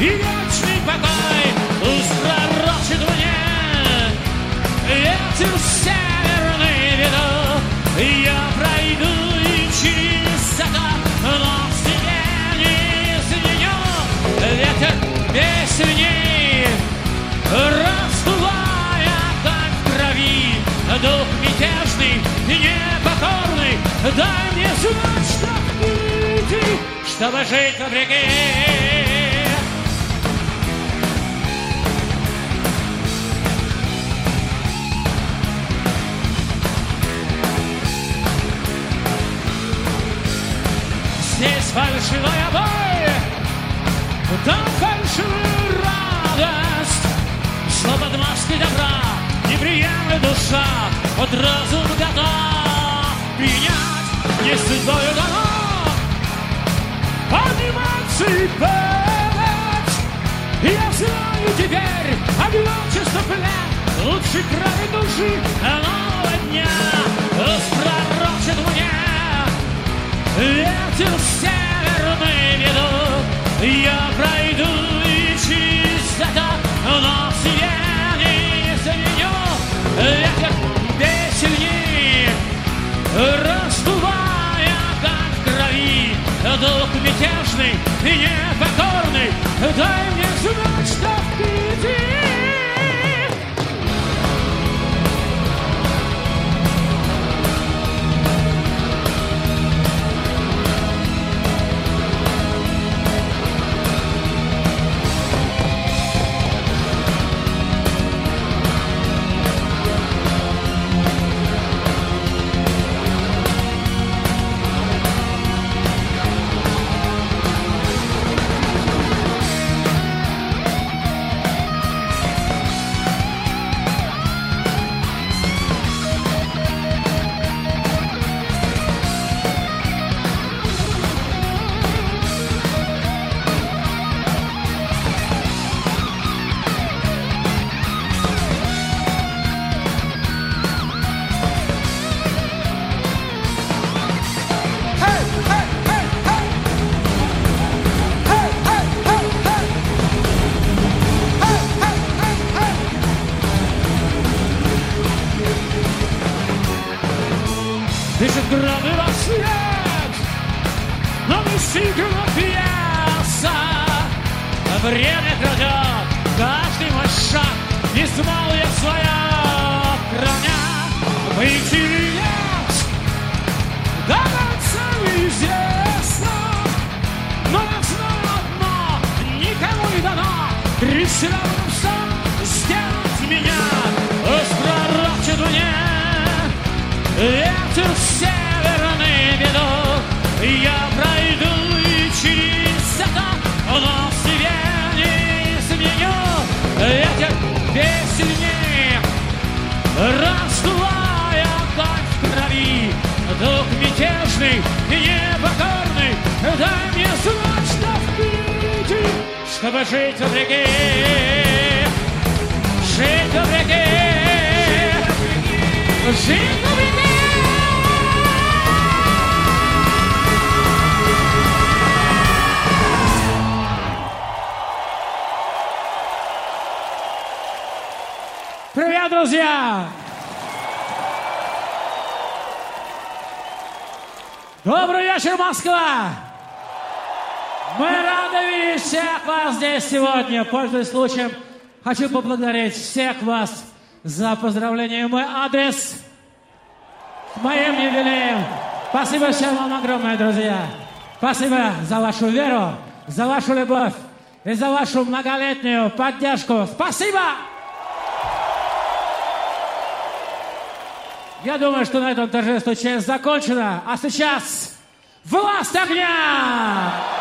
и вечный покой. Пророчит мне ветер северный веду, я пройду и через закат, но в себе не изменю ветер песней, раздувая так в крови дух мятежный непокорный. Дай мне знать, что впереди, чтобы жить вопреки. Фальшивая боль, там фальшивая радость, Что под маской добра не приемлет душа, Вот разум готов принять не судьбою дано, Подниматься и падать. Я знаю теперь одиночество плен, Лучший край души нового дня, Пусть пророчит мне Ветер веду, я пройду и это, но не изменю. Ветер песни, раздувая как крови, дух мятежный и непокорный, дай мне знать, что случаем, хочу поблагодарить всех вас за поздравление. Мой адрес с моим юбилеем. Спасибо всем вам огромное, друзья. Спасибо за вашу веру, за вашу любовь и за вашу многолетнюю поддержку. Спасибо! Я думаю, что на этом торжественная часть закончена. А сейчас власть огня!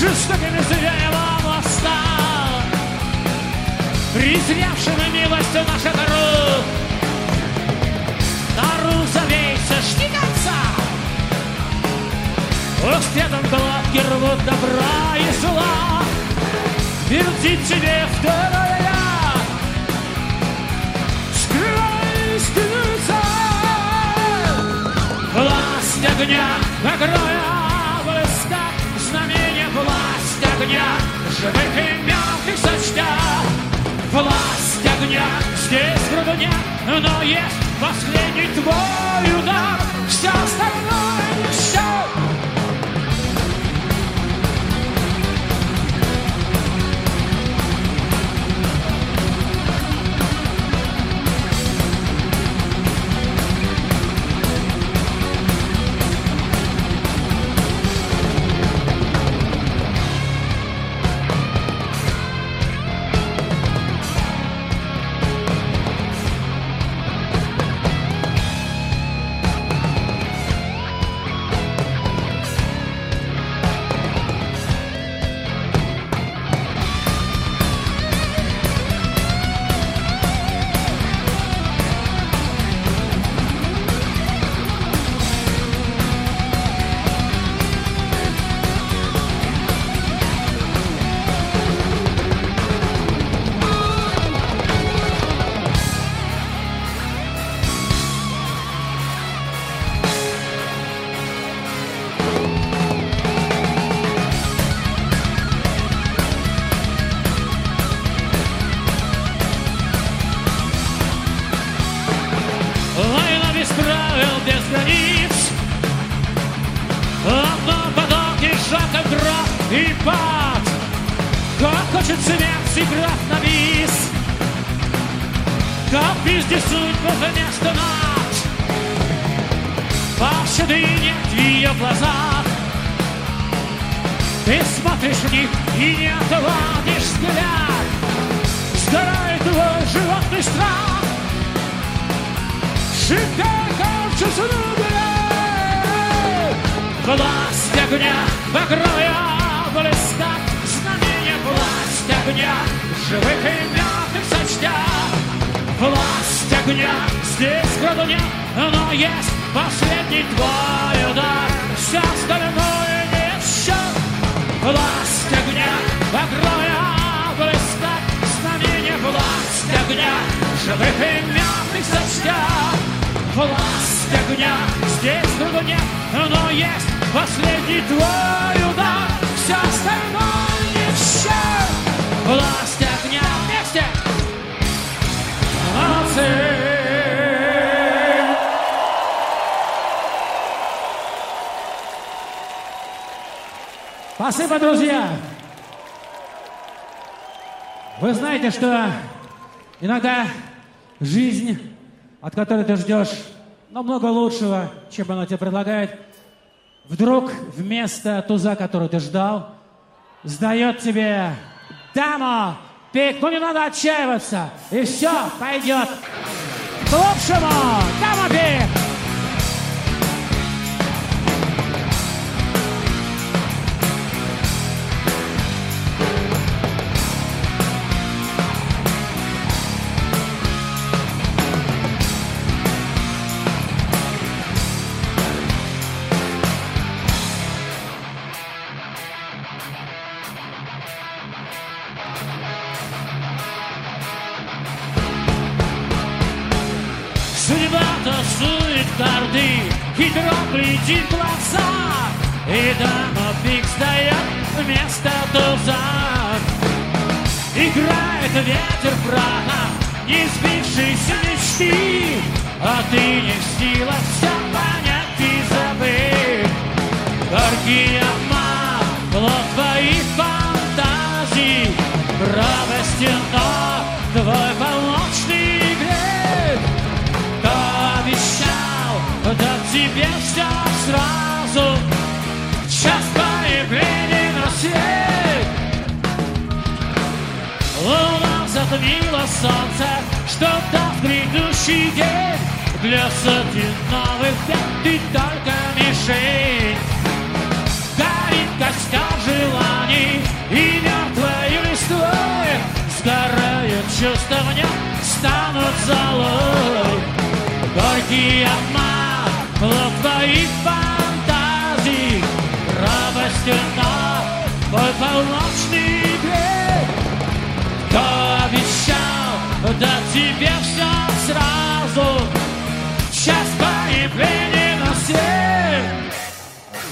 жестокими зверями он восстал, презрявшими милостью наших рук. На рук завейся, жди конца, Успетом глотки рвут добра и зла, вертит тебе второе я, скрываясь ты лица, Власть огня, огроя, огня, живых и мелких сочтя. Власть огня, здесь грудня, но есть последний твой удар, все остальное. ты ждешь намного лучшего, чем она тебе предлагает, вдруг вместо туза, который ты ждал, сдает тебе дама, пик, ну не надо отчаиваться, и все пойдет к лучшему, дама пик! Глядит глаза, и дама пик стоят вместо туза. Играет ветер праха, не сбившейся мечты, а ты не в силах все понять и забыть. Горький обман, плод твоих фантазий, Правая стена, твой полночный тебе все сразу, Час появления на свет. Луна затмила солнце, что даст грядущий день. Для сотен новых бед ты только мишень. Горит костер желаний и мертвой листвой Сгорают чувства в нем, станут золой Горький обман, плод твоих фантазий Робостью на твой полночный грех Кто обещал дать тебе все сразу Час появления на свет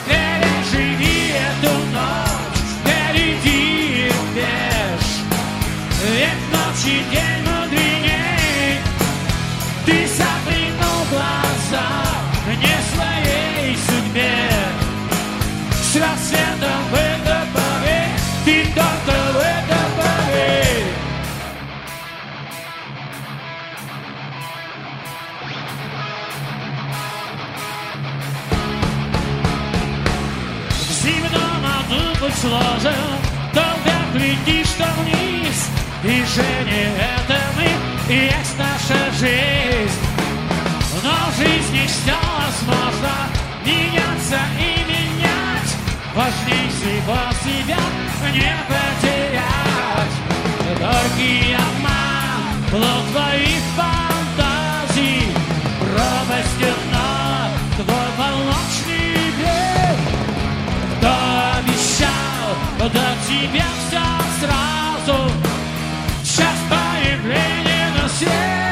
Переживи эту ночь, впереди рубеж Ведь ночь и день Долго глядишь что вниз Движение это мы и есть наша жизнь. Но в жизни все возможно Меняться и менять. Важней всего себя не потерять. Горький обман, плод твоих фантазий. Робостью на твой полночный грех кто обещал дать тебе все сразу Час появления на свет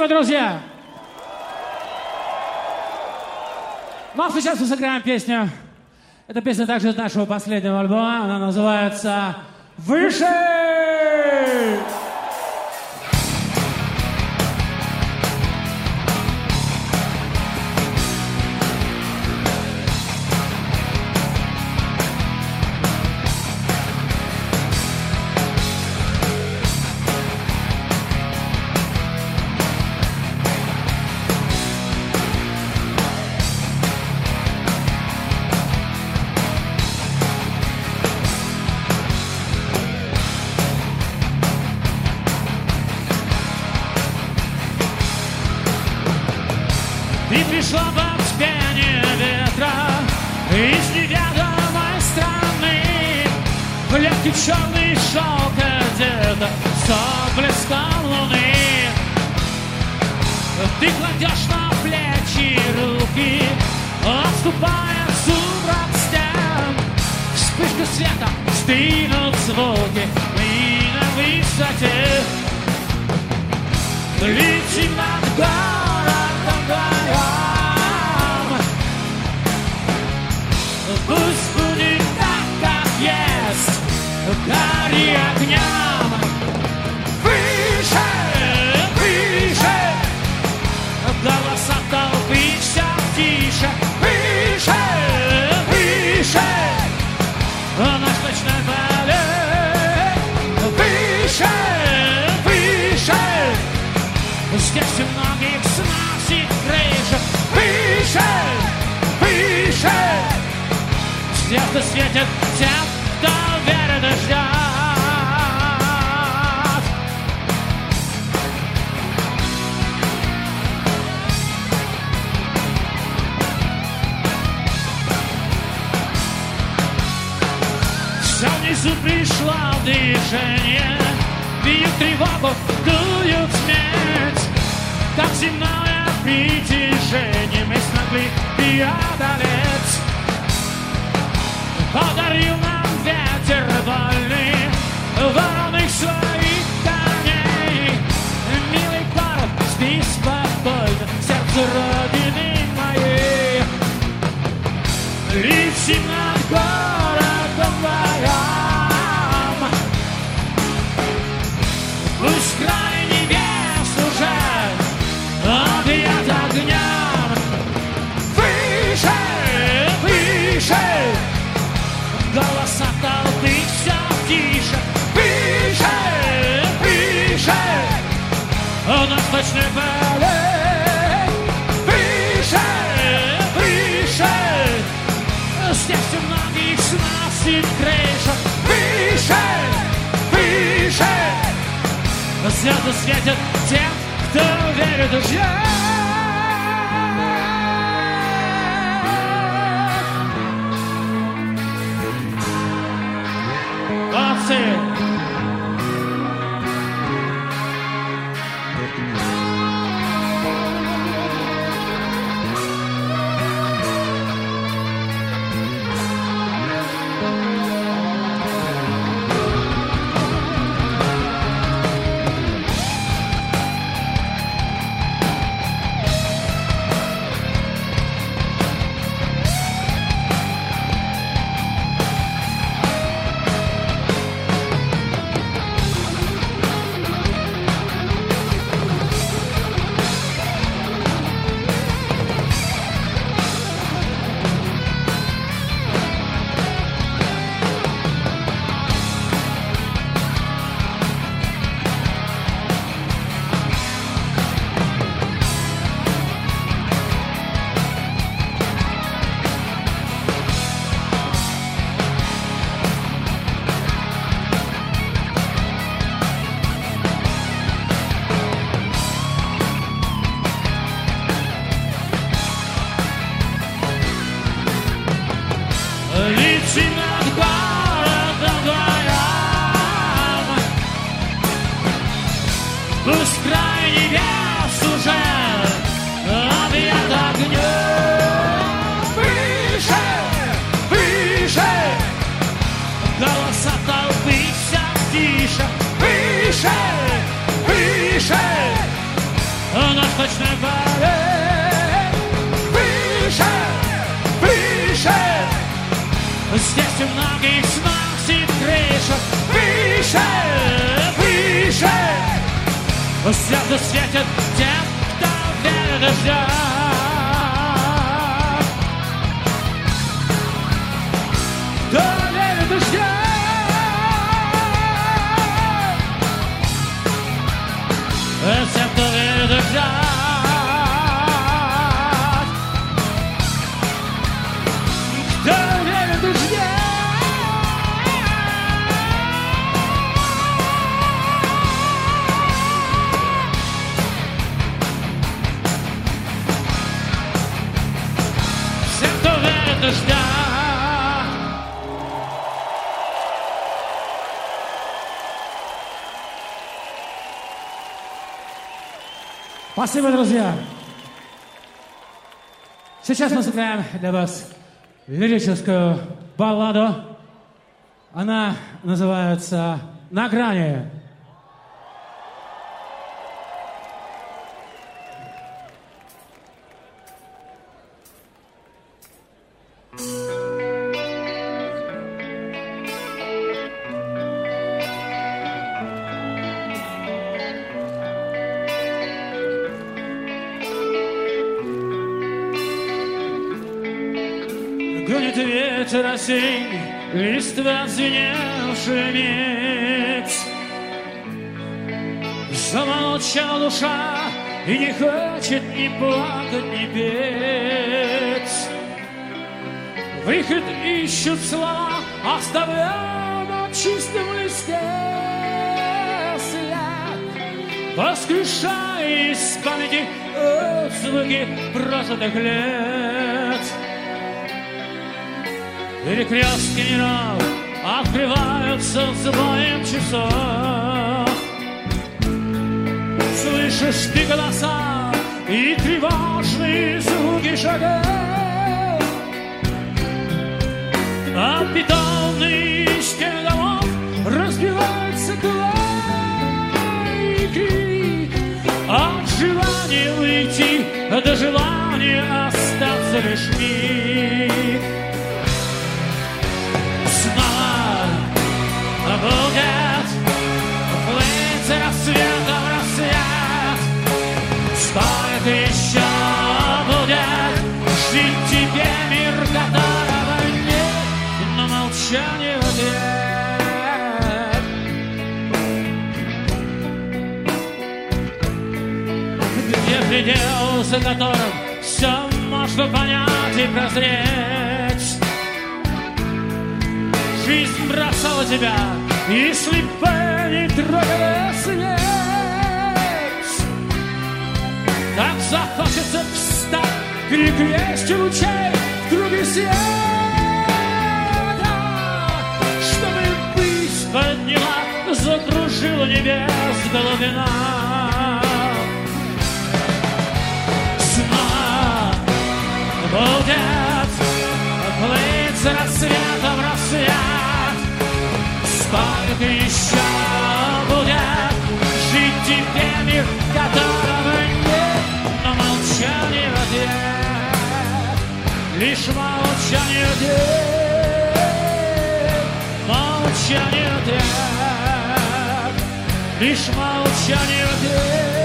Спасибо, друзья! Ну а сейчас мы сыграем песню. Эта песня также из нашего последнего альбома. Она называется «Выше!» Притяжение Мы смогли преодолеть. Подарил нам ветер вольный Вороных своих коней. Милый город, спи спокойно Сердце родины моей. Летим Наш ночной балет Выше, многих сносит крыша Выше, выше Звезды светят тем, кто верит и ждет Спасибо, друзья. Сейчас мы сыграем для вас лирическую балладу. Она называется «На грани». Гонит ветер осень, листва звеневший меч. Замолчала душа и не хочет ни плакать, ни петь. Выход ищут слова, оставляя на чистом листе след, воскрешая из памяти отзвуки прожитых лет. Перекрестки миров открываются с боем часов. Слышишь ты голоса и тревожные звуки шагов. А бетонные стены домов разбиваются клей крик От желания выйти до желания остаться лишь миг. За которым все можно понять и прозреть? Жизнь бросала тебя, и слепая не трогала свет. Так захочется встать, перекрестие лучей в круге света, чтобы высь подняла, закружила небес глубина. Будет плыть с рассветом рассвет. Сколько еще будет жить тебе мир, которого нет, но молчание в ответ, лишь молчание в ответ, молчание в ответ, лишь молчание в ответ,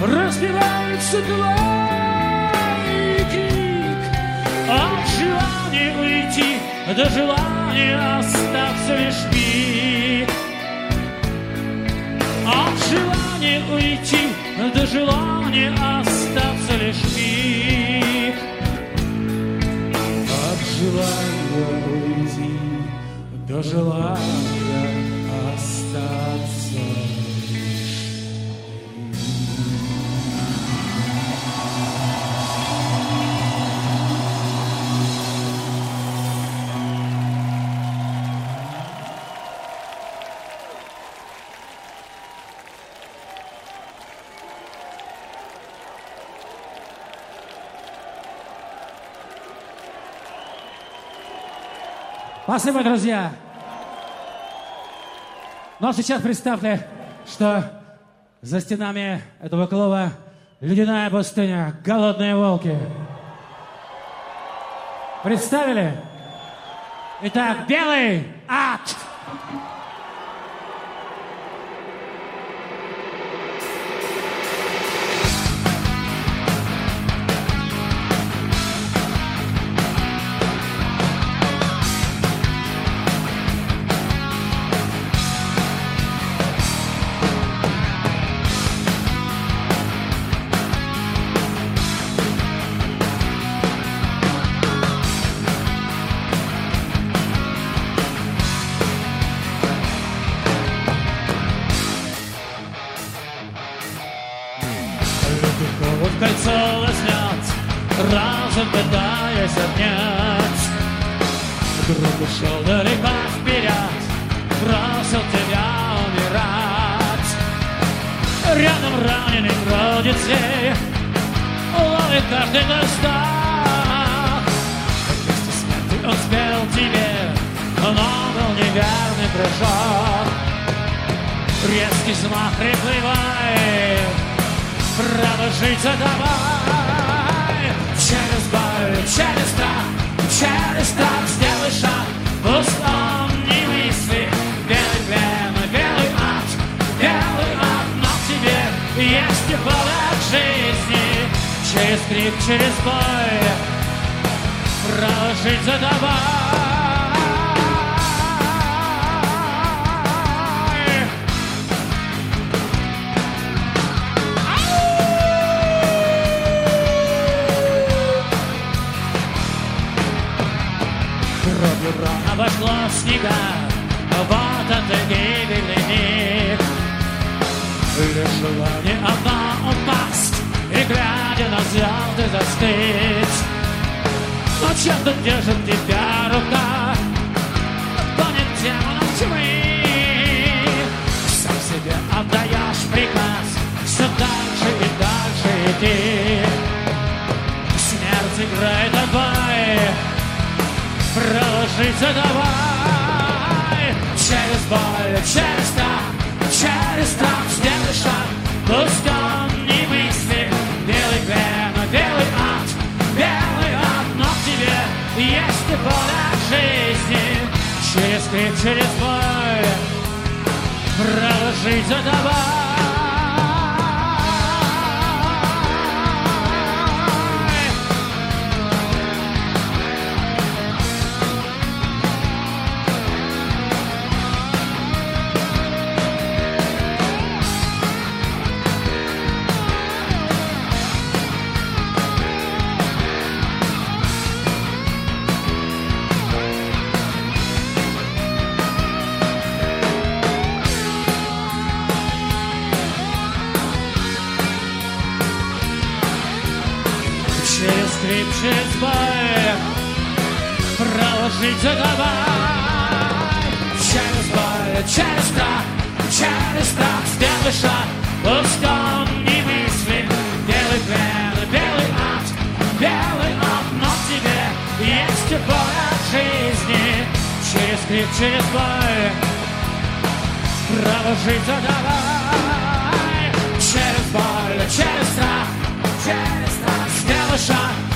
Разбиваются двойки От желания уйти До желания остаться лишь миг От желания уйти До желания остаться лишь миг От желания уйти До желания остаться Спасибо, друзья. Ну а сейчас представьте, что за стенами этого клуба ледяная пустыня, голодные волки. Представили? Итак, белый ад. шепчет бой, проложите давай. Через боль, через страх, через страх сделай шаг, пуском не мысли. Белый, белый, белый ад, белый ад, но в тебе есть тепло от жизни. Через крик, через бой, проложите давай. Через боль, через страх, через страх сделай шаг,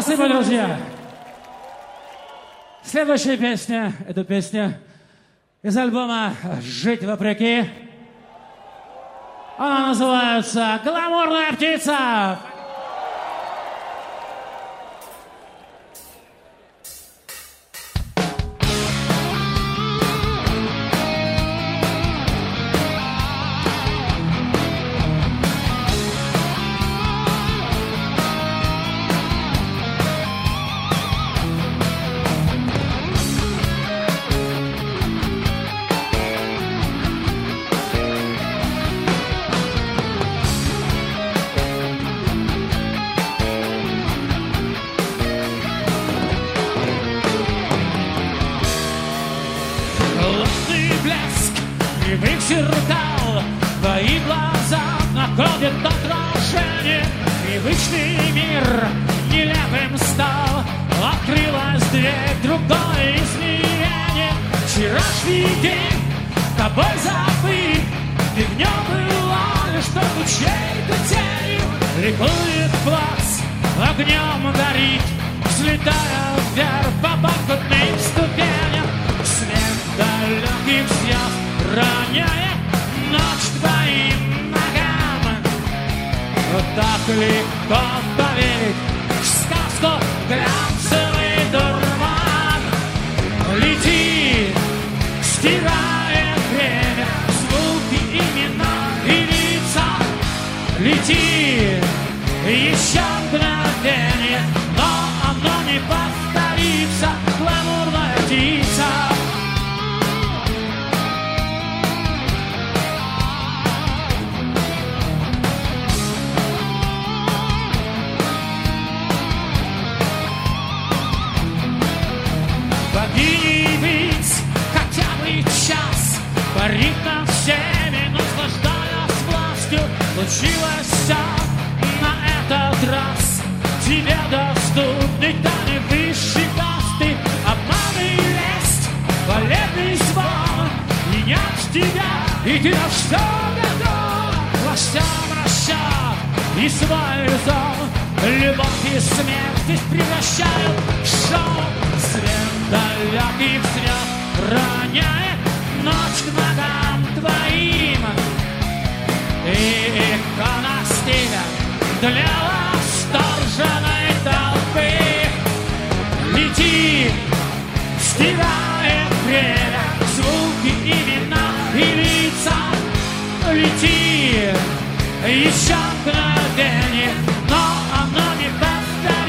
Спасибо, друзья. Следующая песня, это песня из альбома «Жить вопреки». Она называется «Гламурная птица».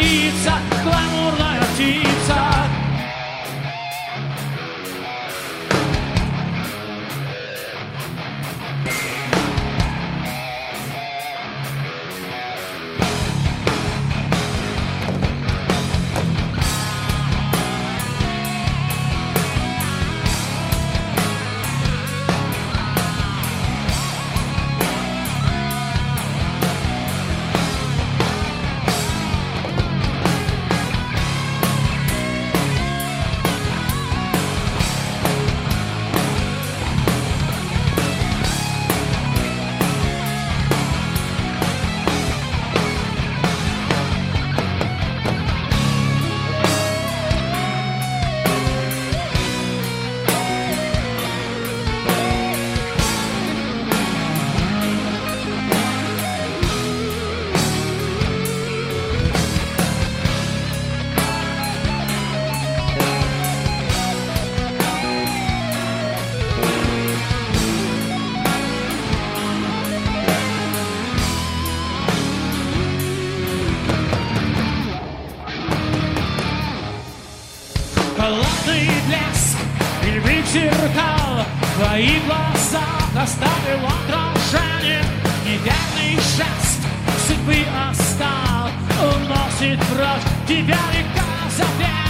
lica, glamurna je ptica. Тебя река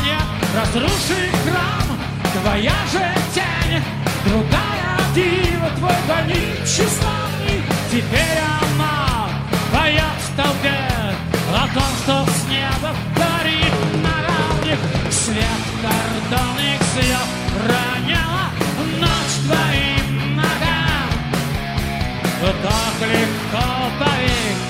нет, разруши храм, твоя же тень, другая дива, твой больничий славный, теперь она поет в толпе о том, что с неба горит на равных свет кордонных звезд роняла ночь твоим ногам. Так легко поверь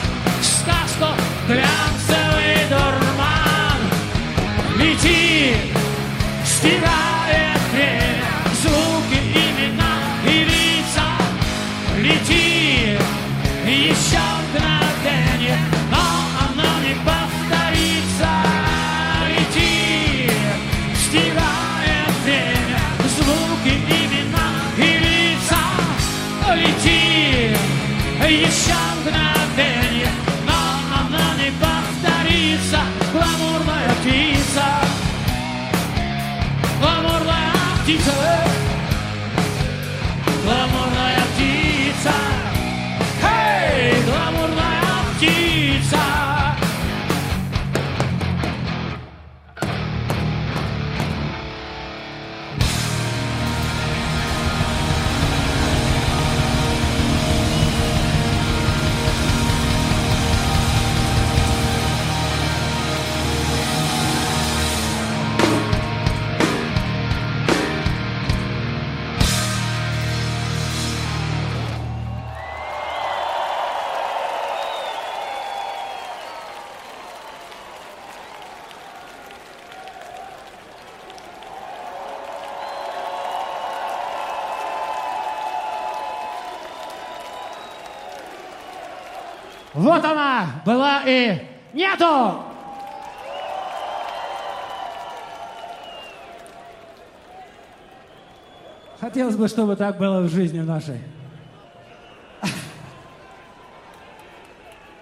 бы, чтобы так было в жизни нашей.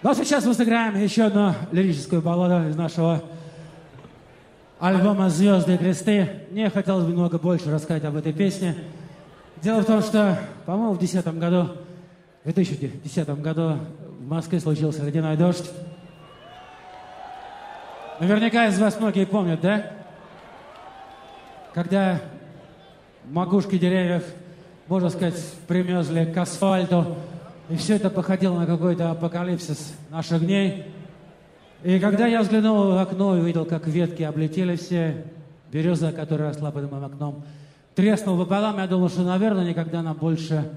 Но сейчас мы сыграем еще одну лирическую балладу из нашего альбома «Звезды и кресты». Мне хотелось бы немного больше рассказать об этой песне. Дело в том, что, по-моему, в 2010 году, в 2010 году в Москве случился ледяной дождь. Наверняка из вас многие помнят, да? Когда макушки деревьев, можно сказать, примерзли к асфальту, и все это походило на какой-то апокалипсис наших дней. И когда я взглянул в окно и увидел, как ветки облетели все, береза, которая росла под моим окном, треснул пополам, я думал, что, наверное, никогда нам больше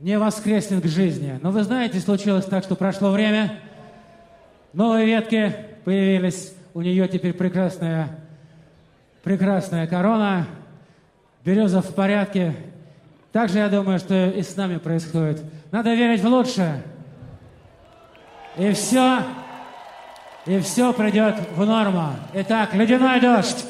не воскреснет к жизни. Но вы знаете, случилось так, что прошло время, новые ветки появились, у нее теперь прекрасная, прекрасная корона, береза в порядке. Также я думаю, что и с нами происходит. Надо верить в лучшее. И все, и все придет в норму. Итак, ледяной дождь.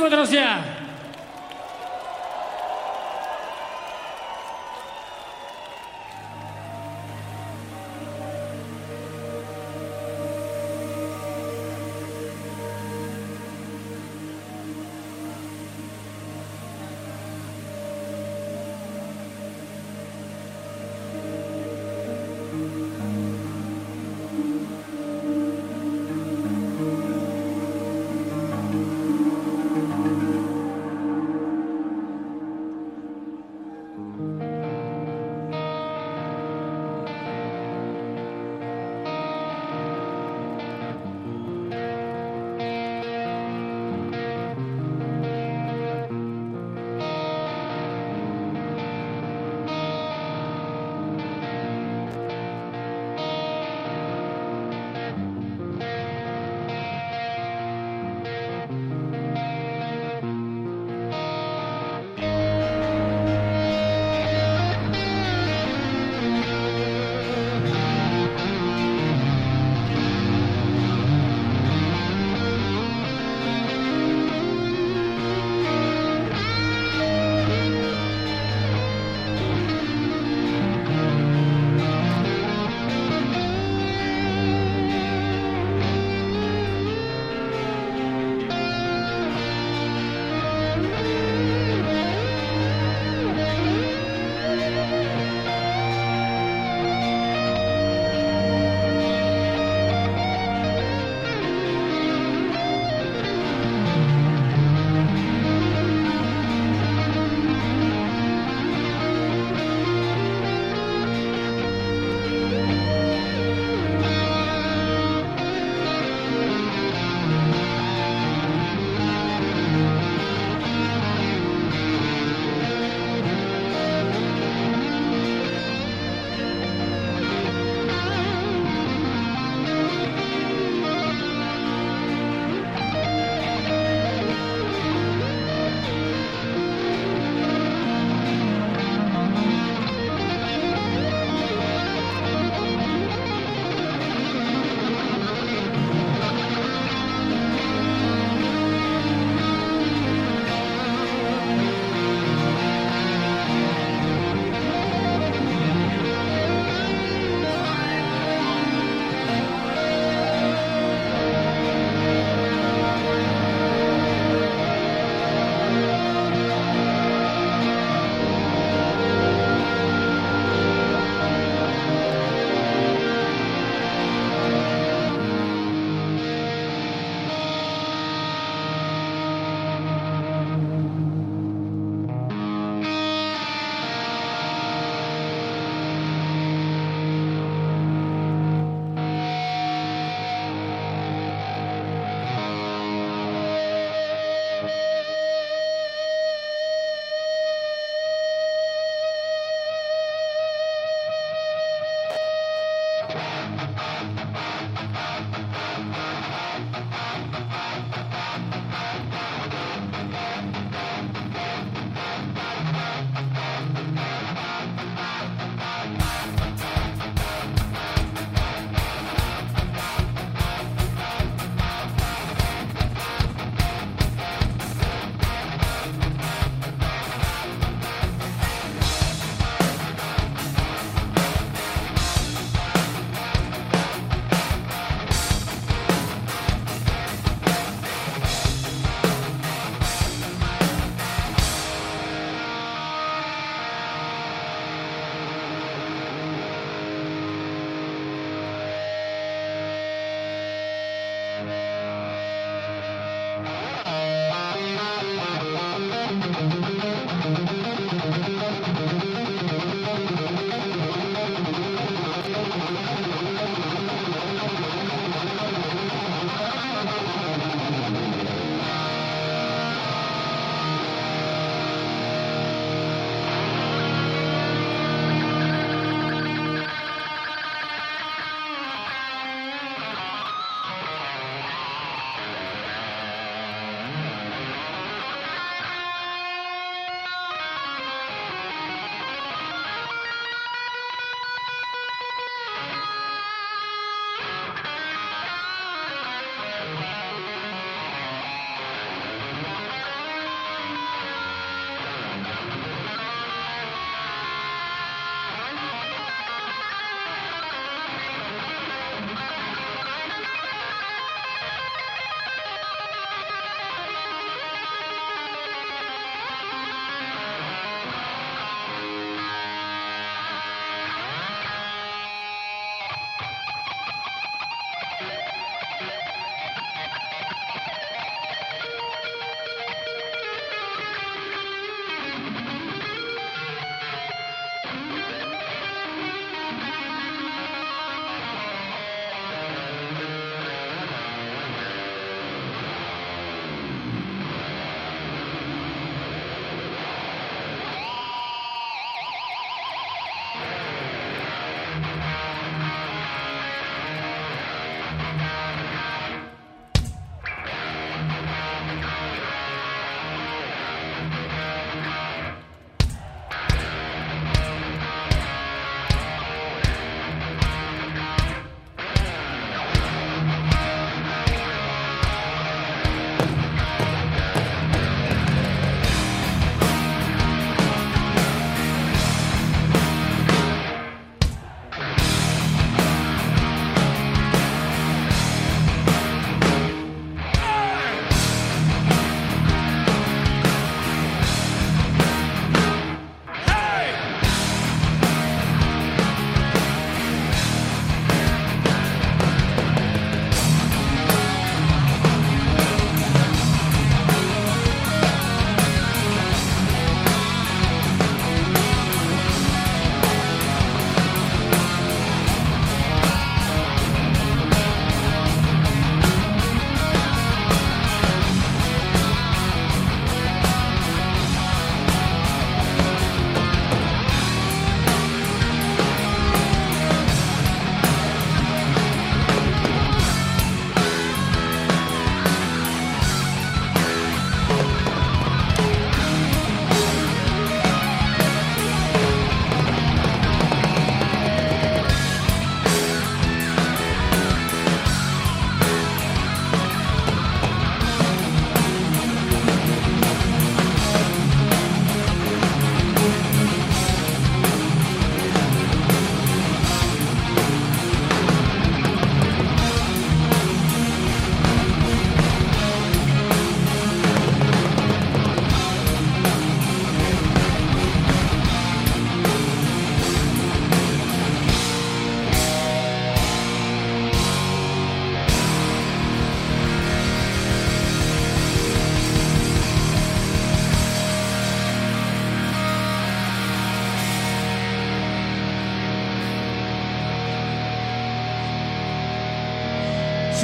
Спасибо, друзья!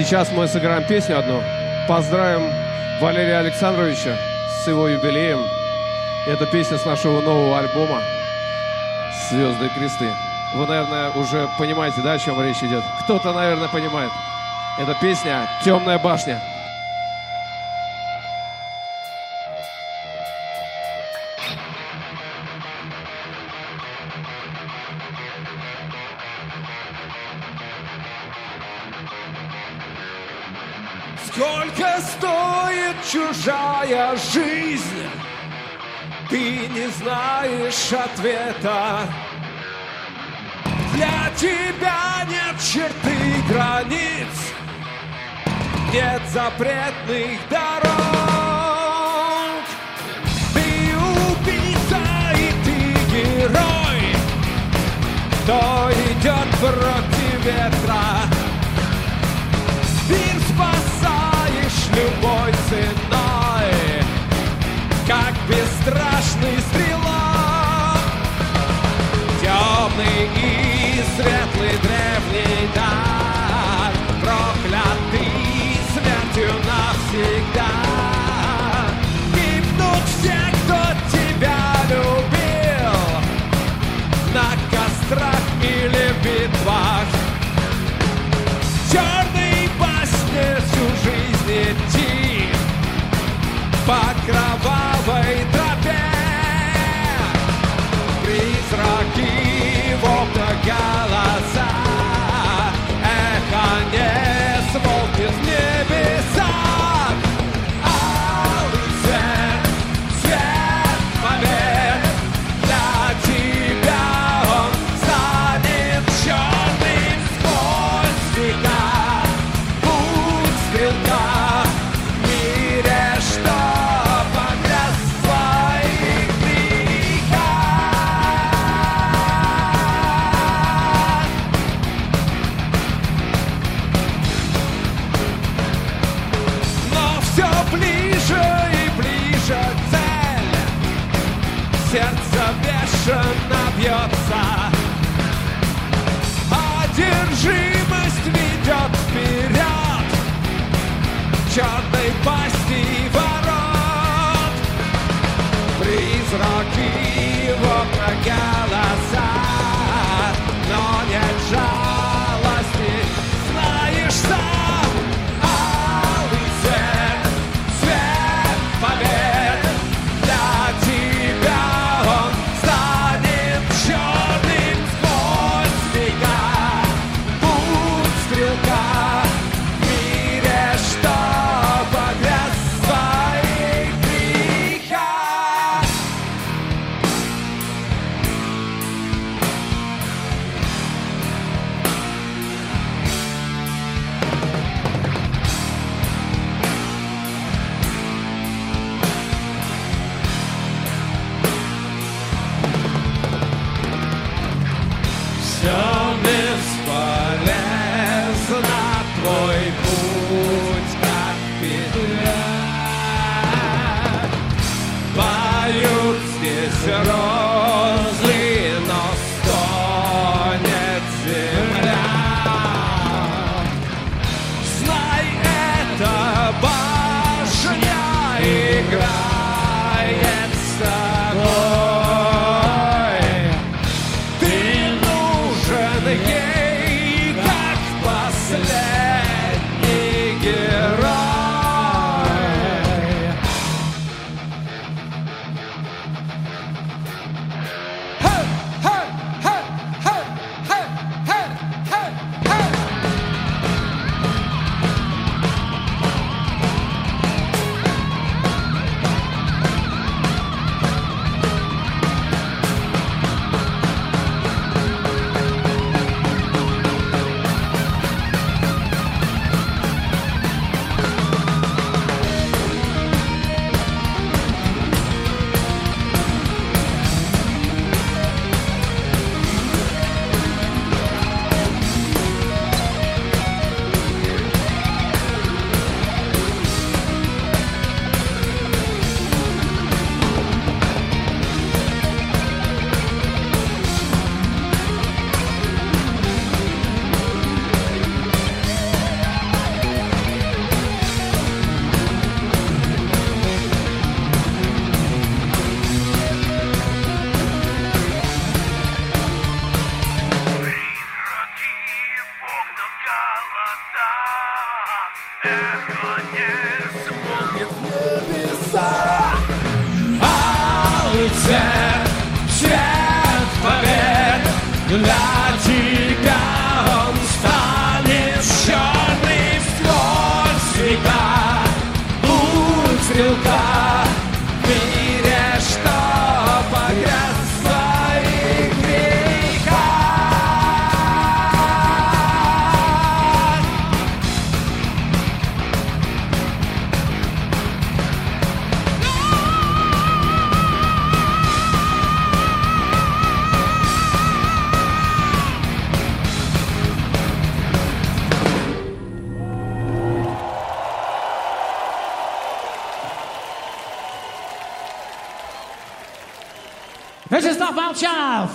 Сейчас мы сыграем песню одну. Поздравим Валерия Александровича с его юбилеем. Это песня с нашего нового альбома «Звезды и кресты». Вы, наверное, уже понимаете, да, о чем речь идет? Кто-то, наверное, понимает. Это песня «Темная башня». Запретных дорог. Ты убийца и ты герой, кто идет против ветра. Мир спасаешь любой ценой, как бесстрашный стрелок. Темный и светлый древний навсегда. Гибнут все, кто тебя любил, на кострах или битвах. Черной басне всю жизнь идти по кровавой Вячеслав Молчанов!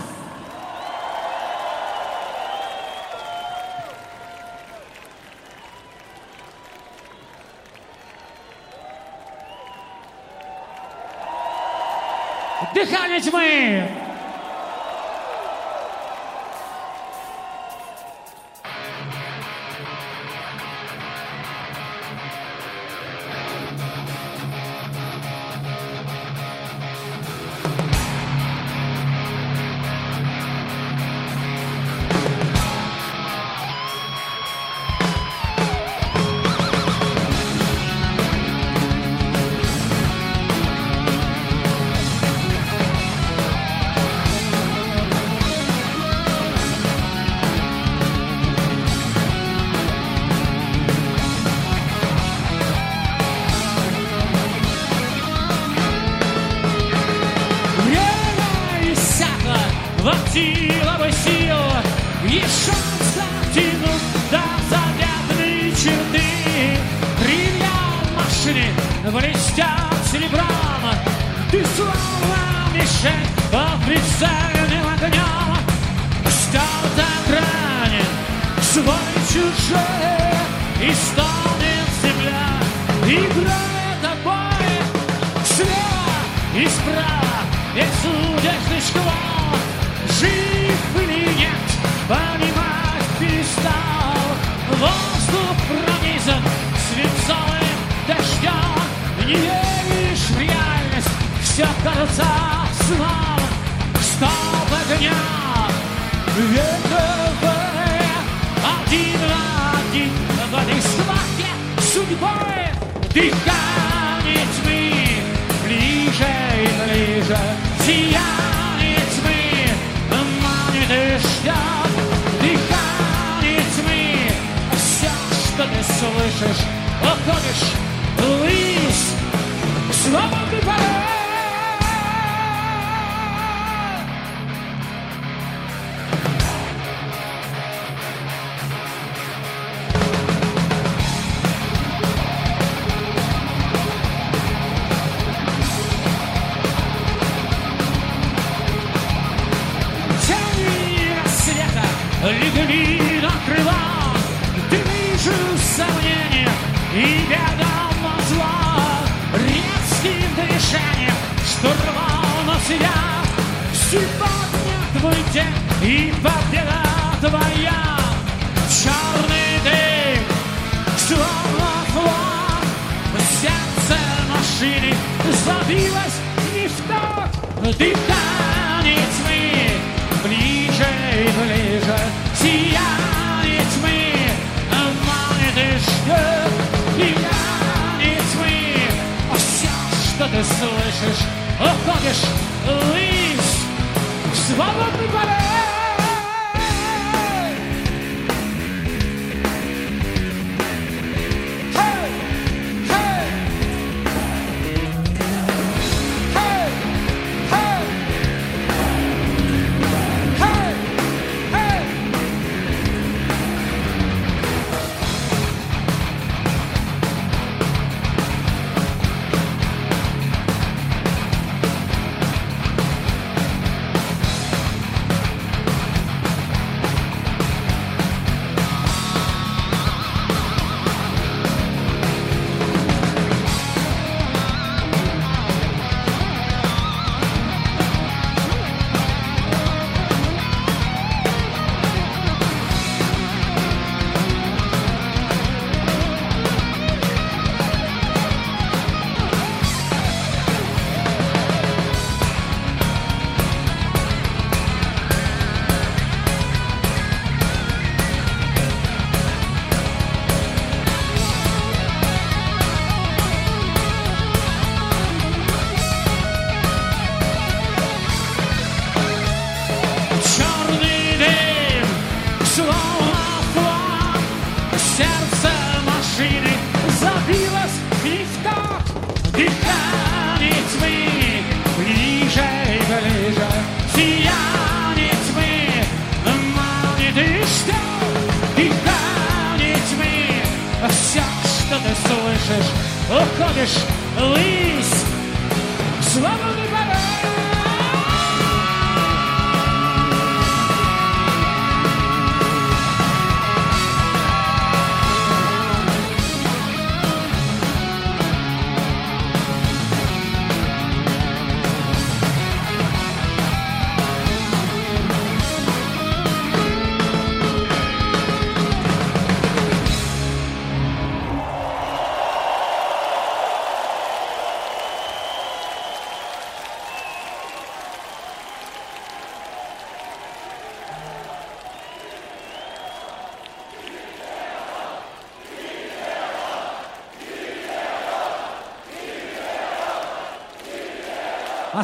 Дыхание тьмы!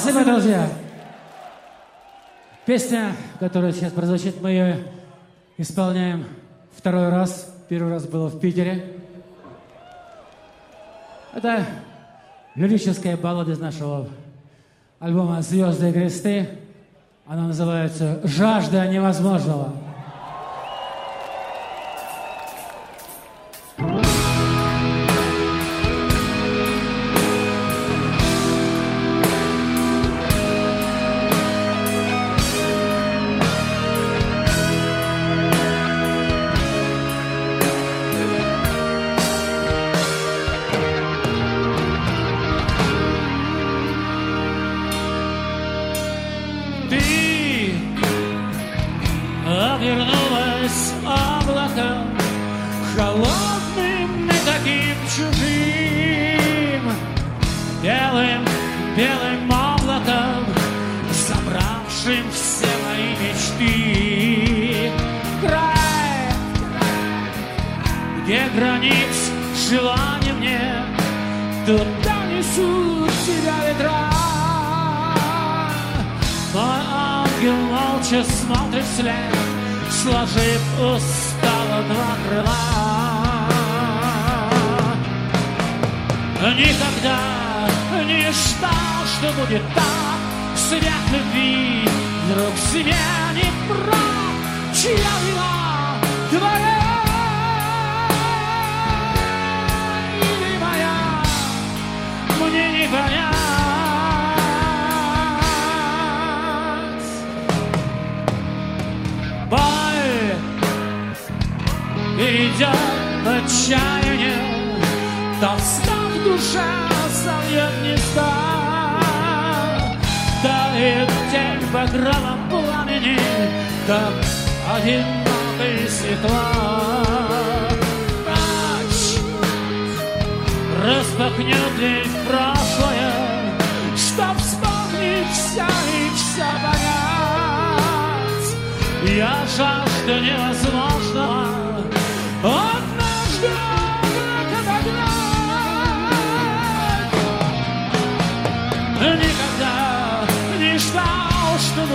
Спасибо, друзья. Песня, которая сейчас прозвучит, мы ее исполняем второй раз. Первый раз было в Питере. Это лирическая баллада из нашего альбома «Звезды и кресты». Она называется «Жажда невозможного».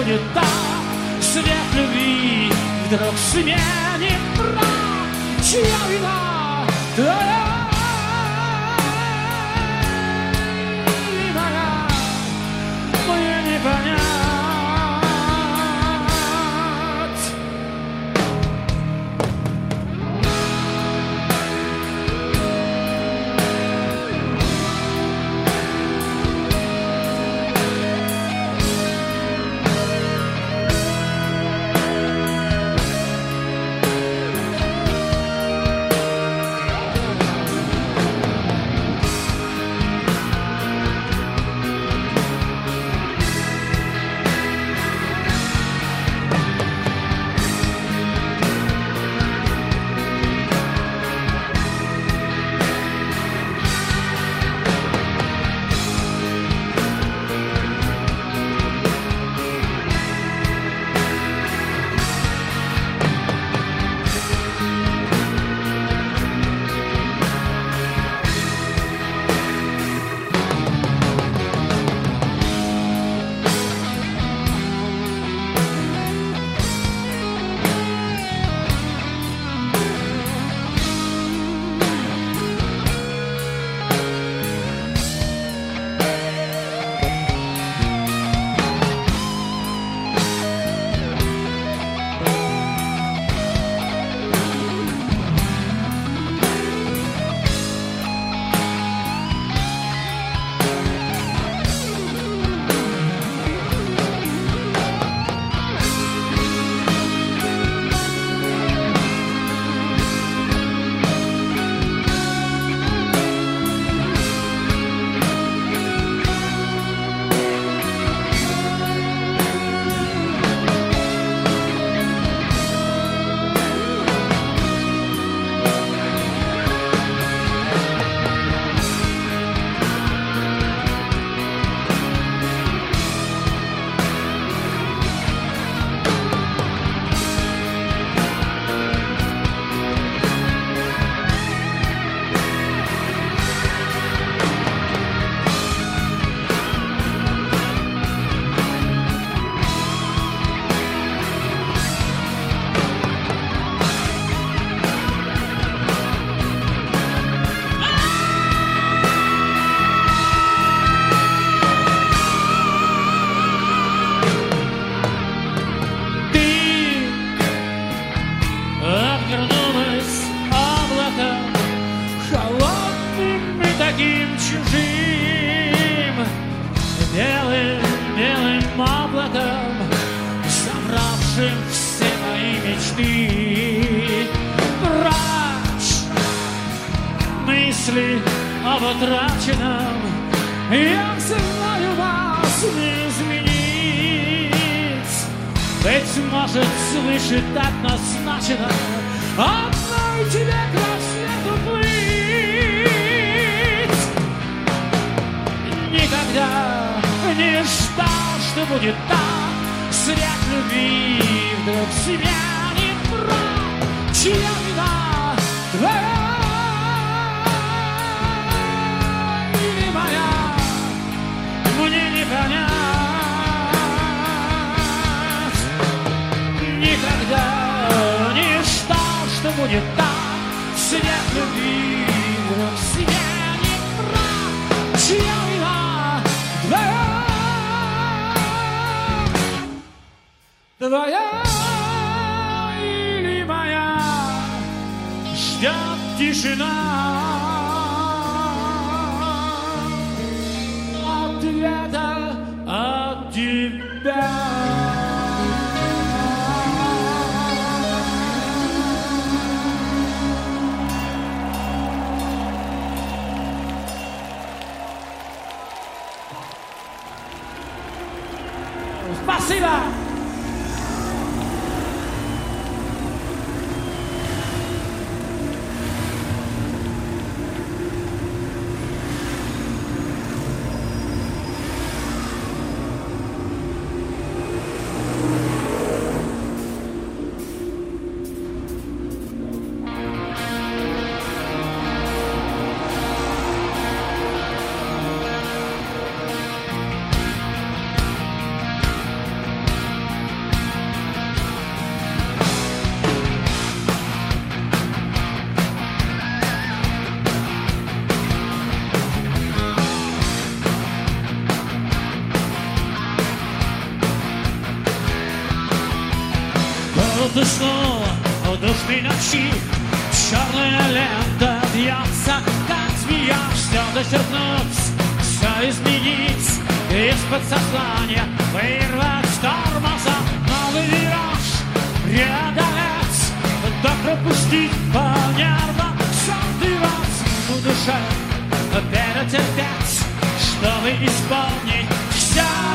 будет так Свет любви вдруг сменит прах Чья вина? Твоя now. темной ночи Черная лента бьется, как змея Все досернуть, все изменить Из-под сознания вырвать тормоза Новый вираж преодолеть Да пропустить по нервам Черный вас в душе перетерпеть Чтобы исполнить все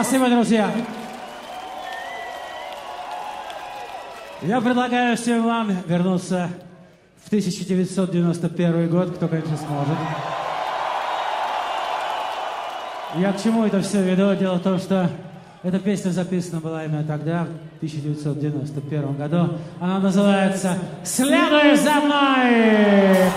Спасибо, друзья. Я предлагаю всем вам вернуться в 1991 год, кто, конечно, сможет. Я к чему это все веду? Дело в том, что эта песня записана была именно тогда, в 1991 году. Она называется «Следуй за мной!»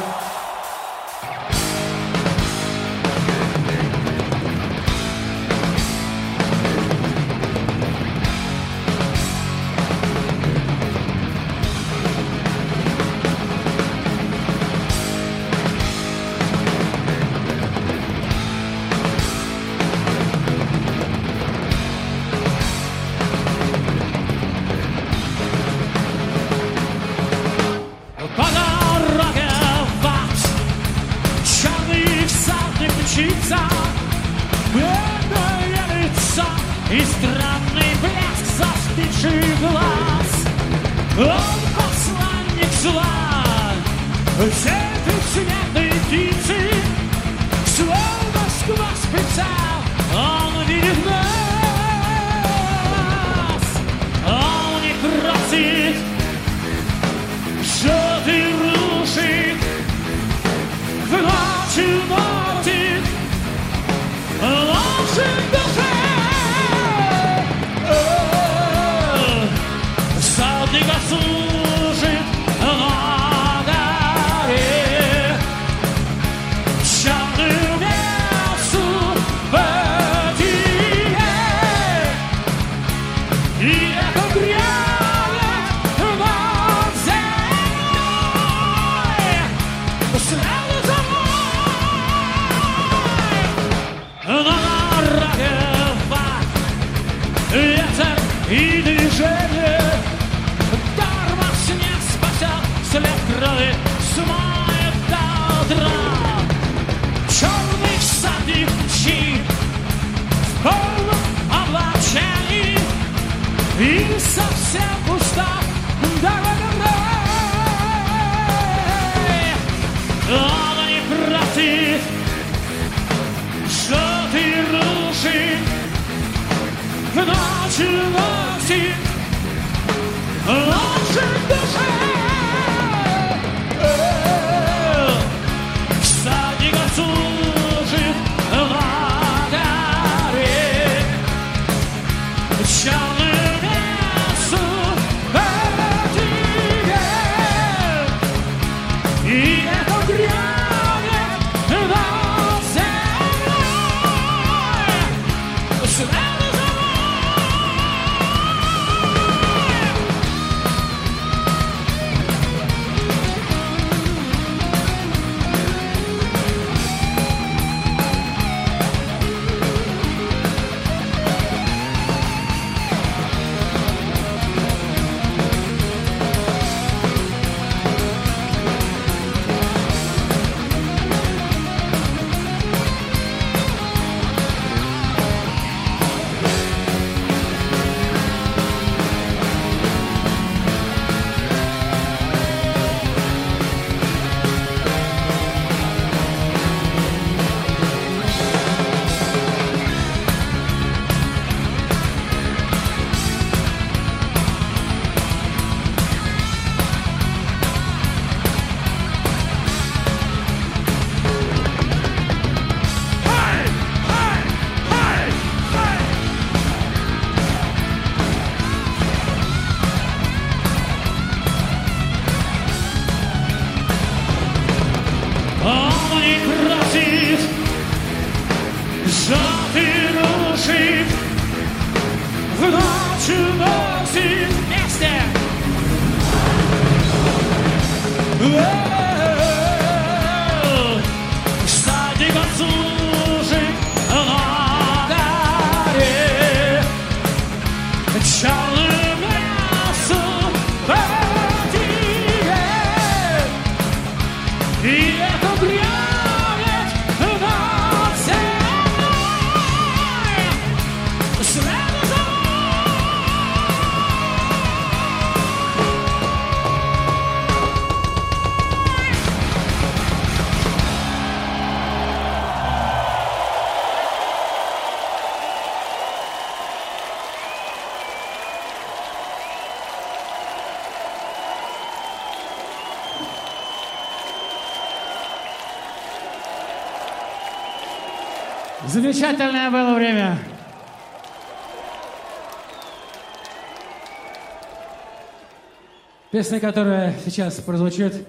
Песня, которая сейчас прозвучит,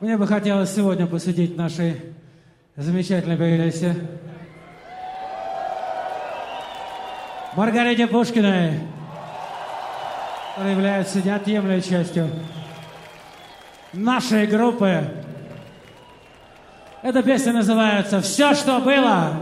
мне бы хотелось сегодня посвятить нашей замечательной певице Маргарите Пушкиной, которая является неотъемлемой частью нашей группы. Эта песня называется «Все, что было».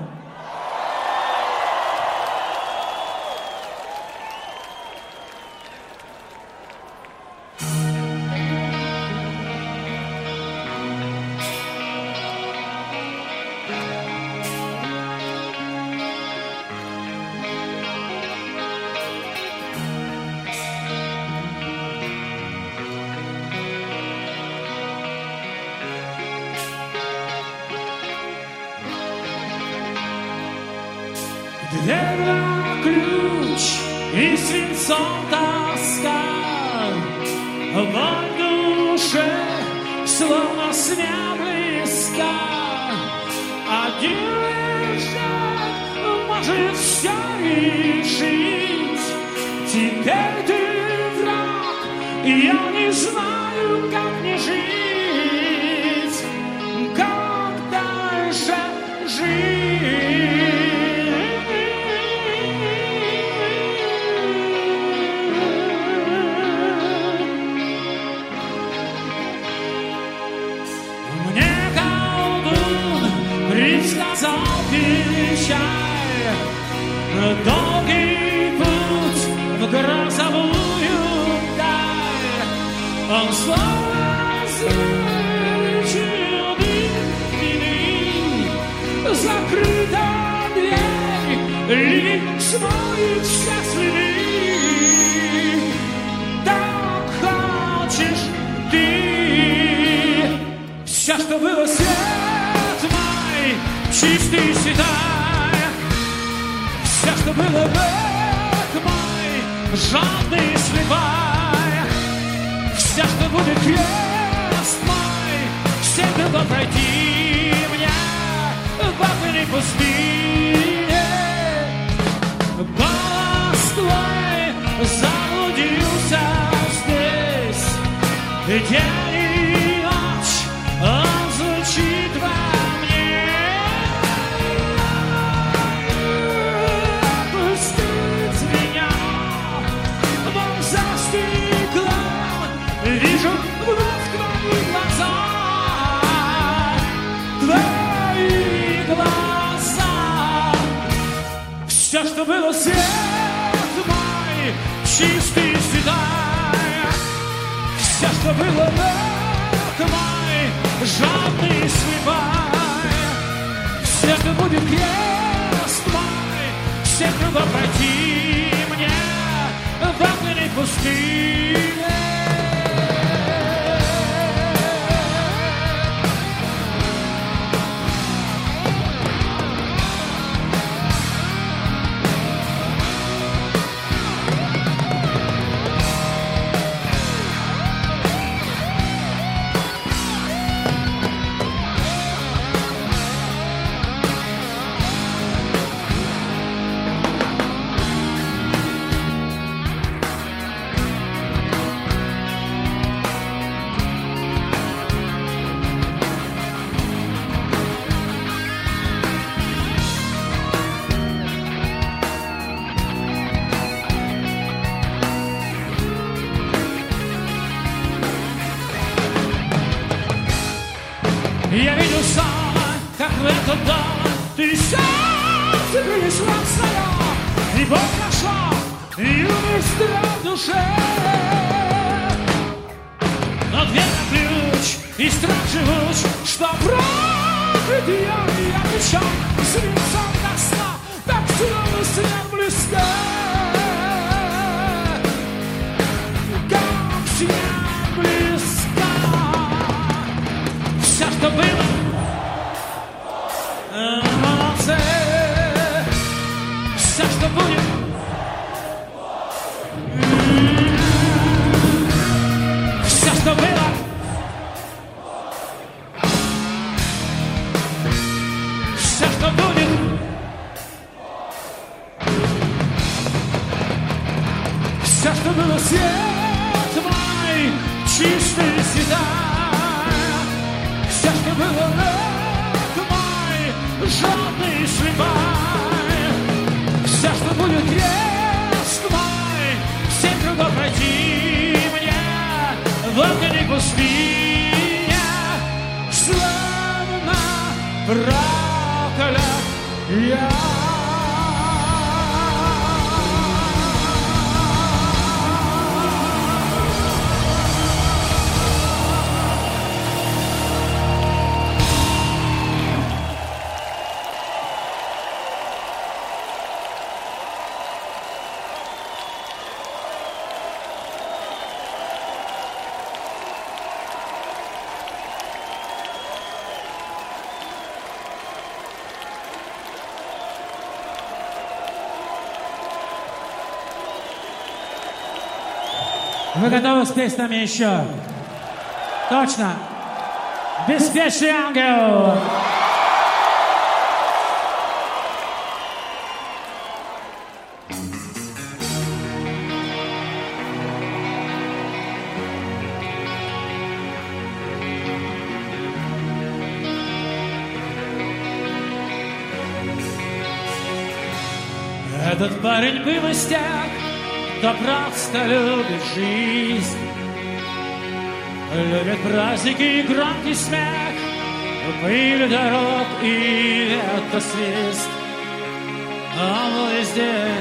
Печаль Долгий путь в грозовую даль. Он словно Закрыта дверь смоет все следы Так хочешь ты. Все, что было свет мой, чистый и было век мой, жадный и слепай Все, что будет крест мой, все было пройти мне. В огне пустыне Голос твой заблудился здесь. День что было свет мой Чистый и седая Все, что было век мой Жадный слепая Все, что будет крест мой Все трудно пройти мне В огненной пустыне в Вы готовы с нами еще? Точно. Беспечный ангел. Этот парень был из тех, кто просто любит жизнь. Любит праздники и громкий смех, пыль дорог и это свист. Он был везде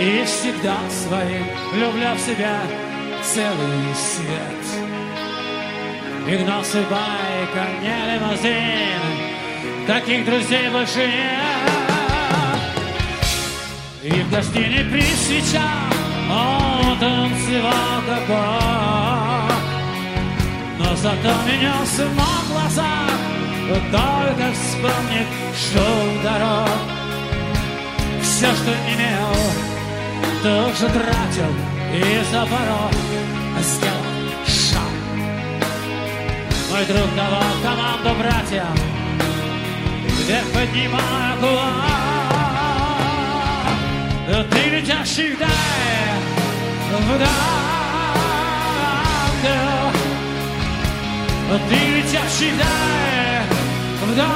и всегда своим, любля в себя целый свет. И гнался байка, не лимузин, таких друзей больше нет. И в гостине при свечах он танцевал как. Но зато менялся на глазах, только вспомнит, что дорог. Все, что имел, тоже тратил и за порог сделал шаг. Мой друг давал команду братьям, вверх поднимая кулак. Ты летящий вдаль, вдаль, Ты летящий вдаль, вдаль,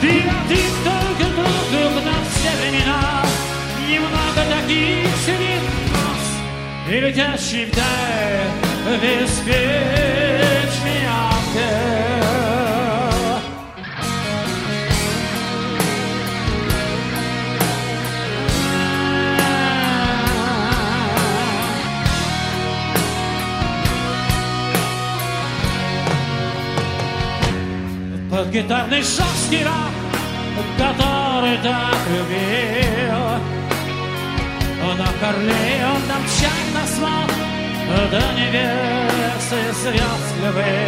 Ты один только друг на все времена, Немного таких среди нас, И летящий вдаль, беспечный ангел. Под гитарный жесткий рап, который так любил. На Корле он там чай наслал до небес и звезд любви.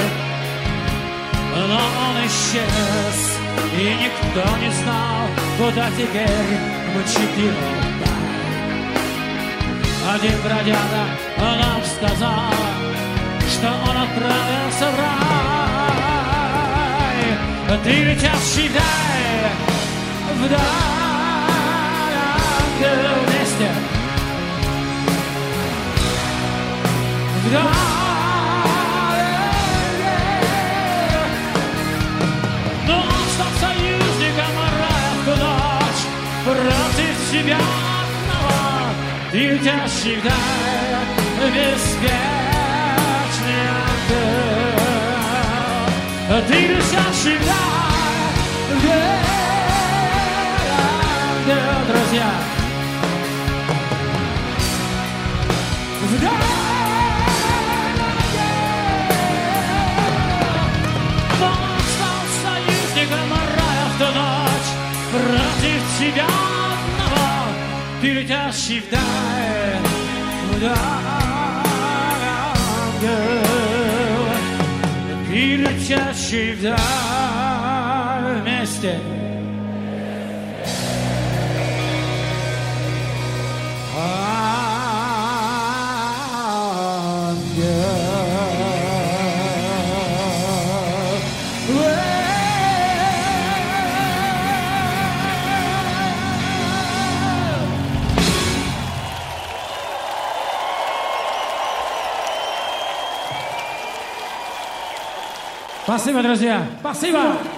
Но он исчез, и никто не знал, куда теперь мчит Один бродяга нам сказал, что он отправился в рай. Ты летящий вдаль, вдаль, ангел вместе. Вдаль. Но он стал союзником рая в ту ты душа всегда вера, где друзья. Вдаль против тебя одного перетящий вдаль, вдаль. Peter just shaved. I missed it. Passiva, Andrezinha. Passiva.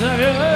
Нас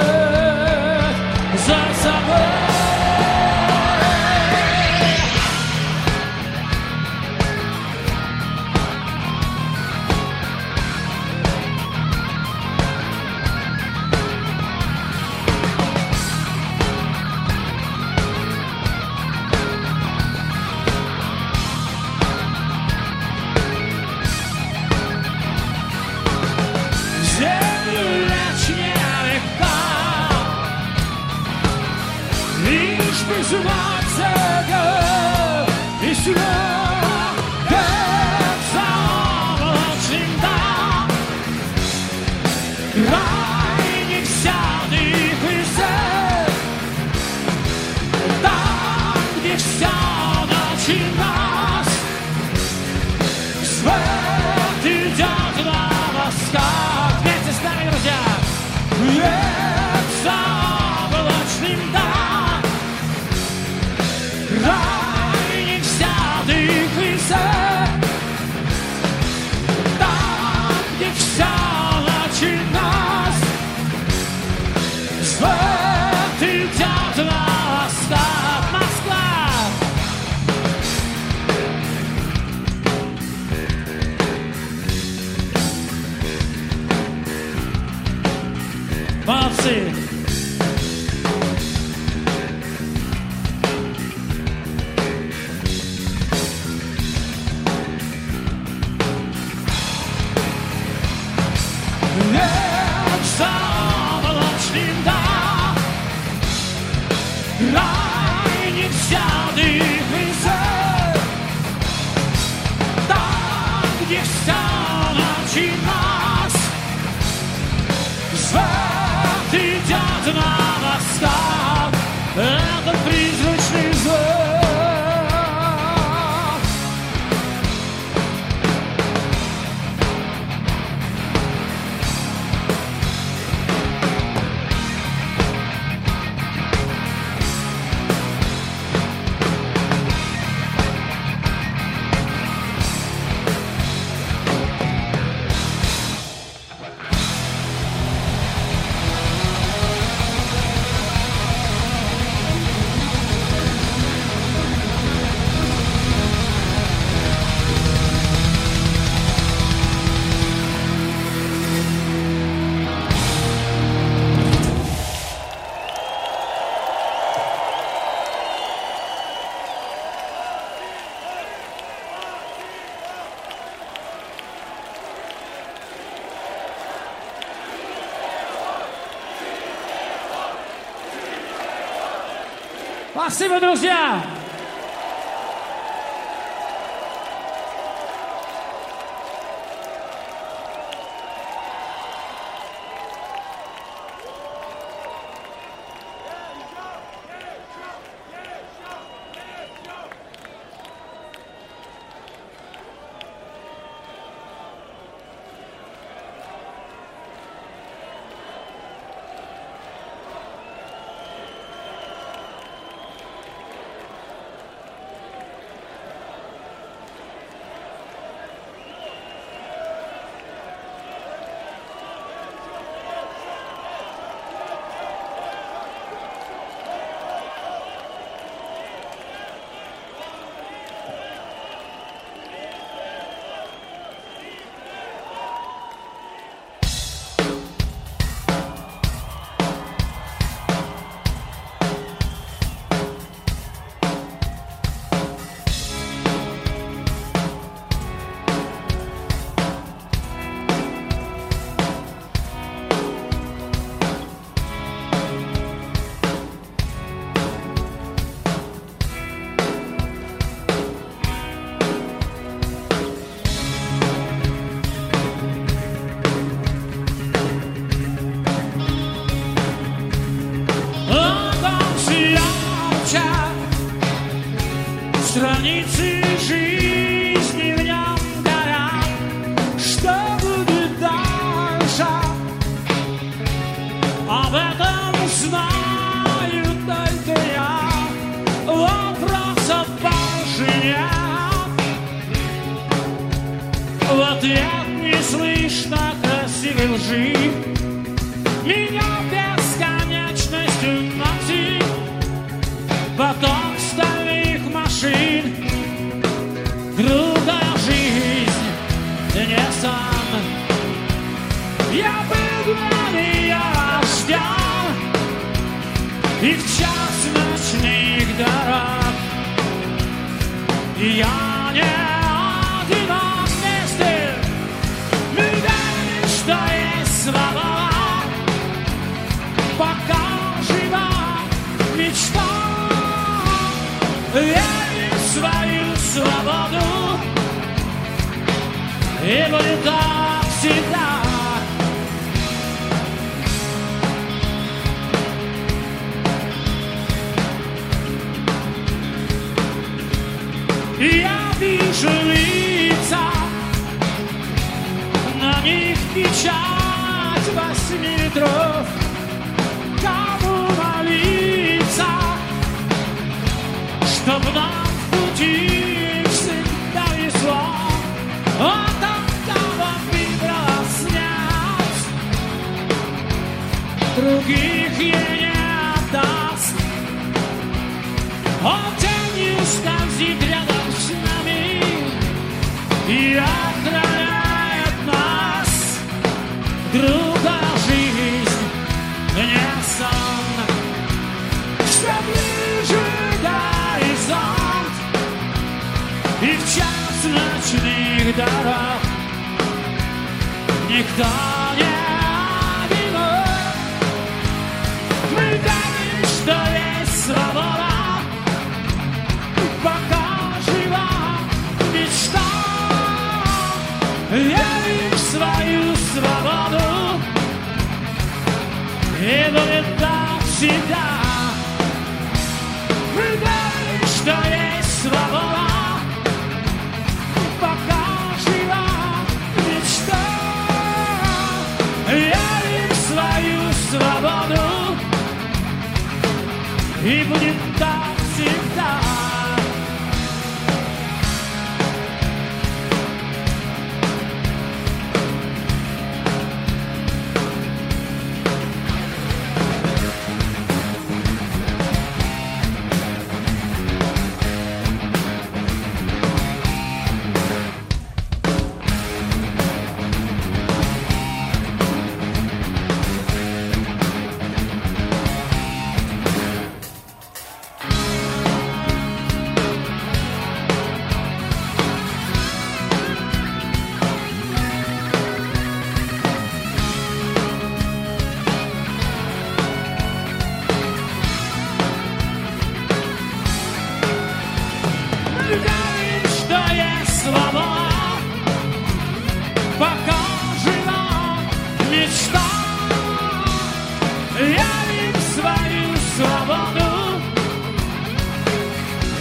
Спасибо, друзья!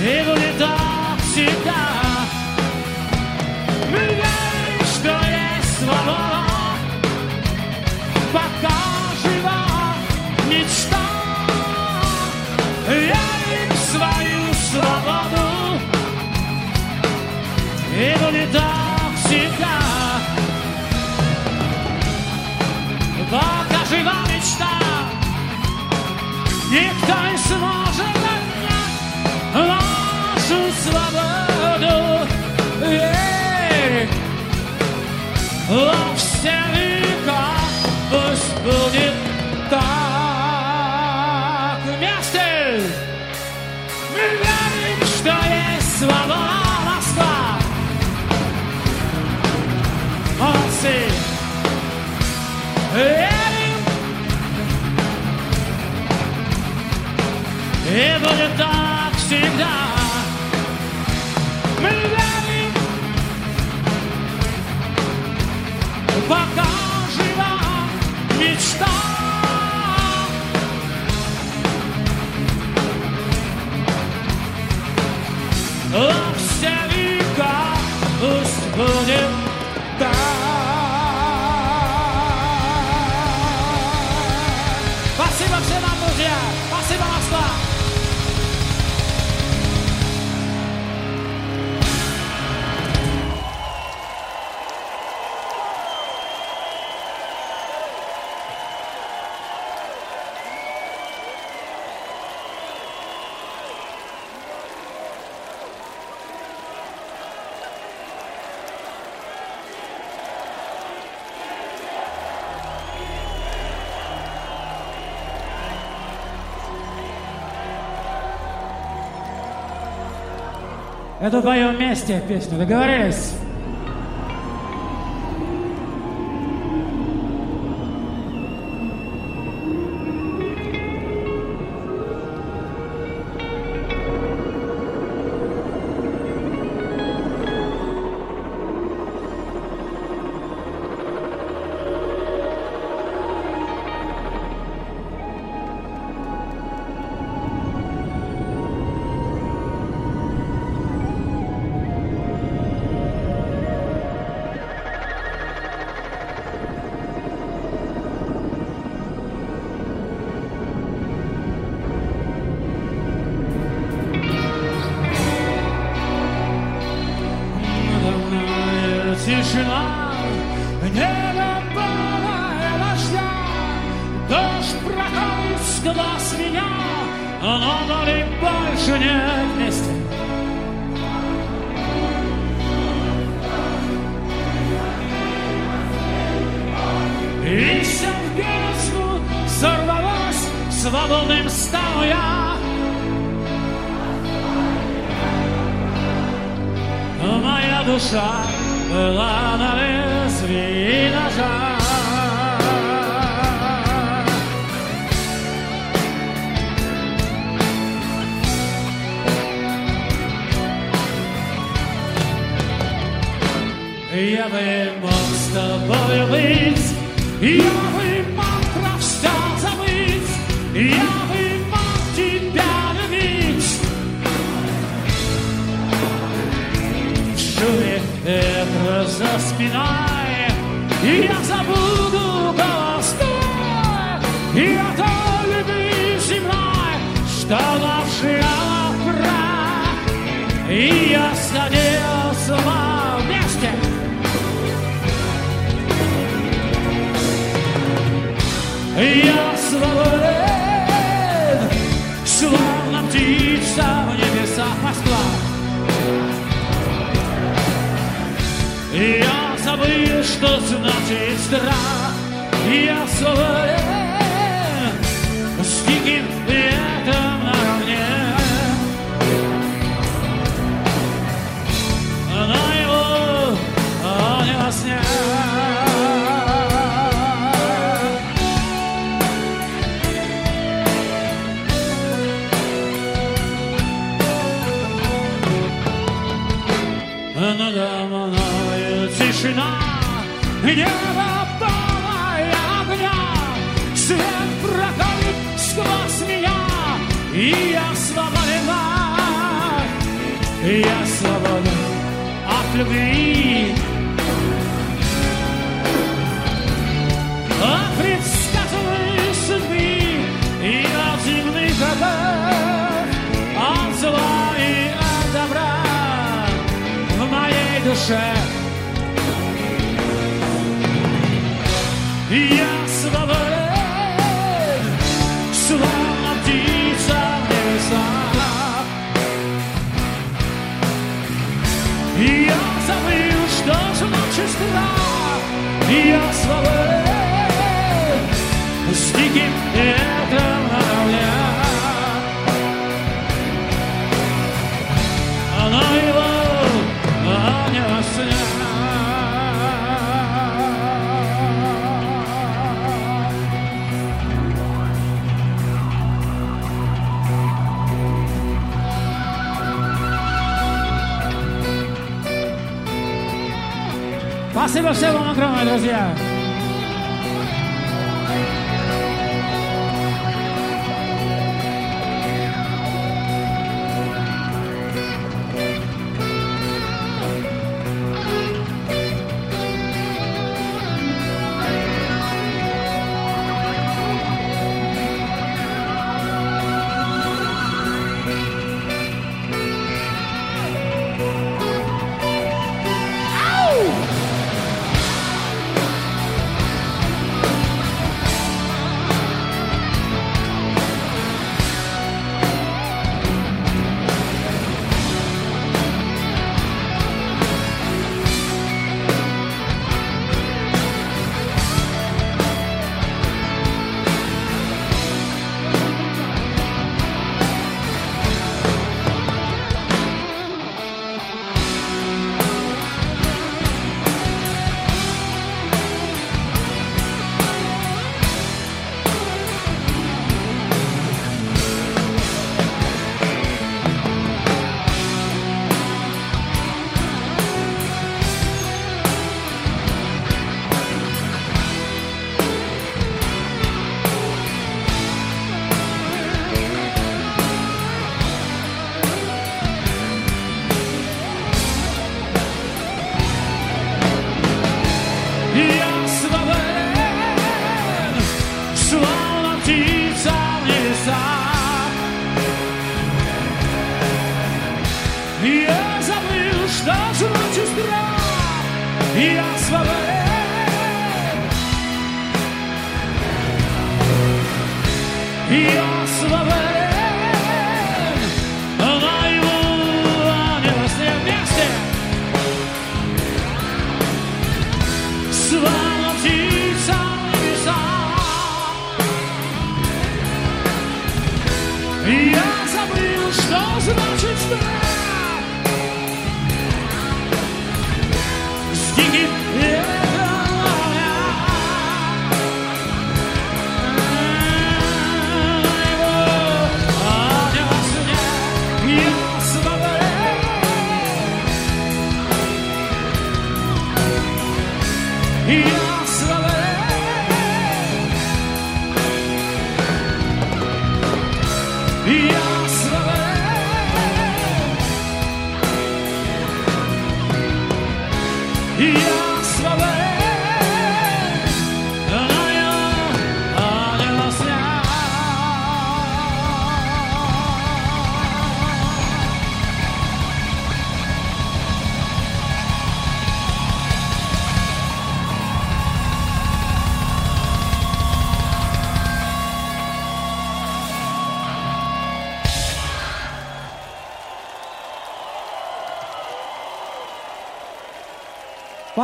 英語でどうした。будет так вместе. Мы верим, что есть свобода Москва. Молодцы. Верим. И будет так всегда. 嗯。Это твое месте, песня. Договорились? забыл, что значит страх. Я свободен. любви. А о предсказанной судьбы и о земных годах, от зла и от добра в моей душе. čistila i ja slave s. Passa você, vamos, Cromano, você.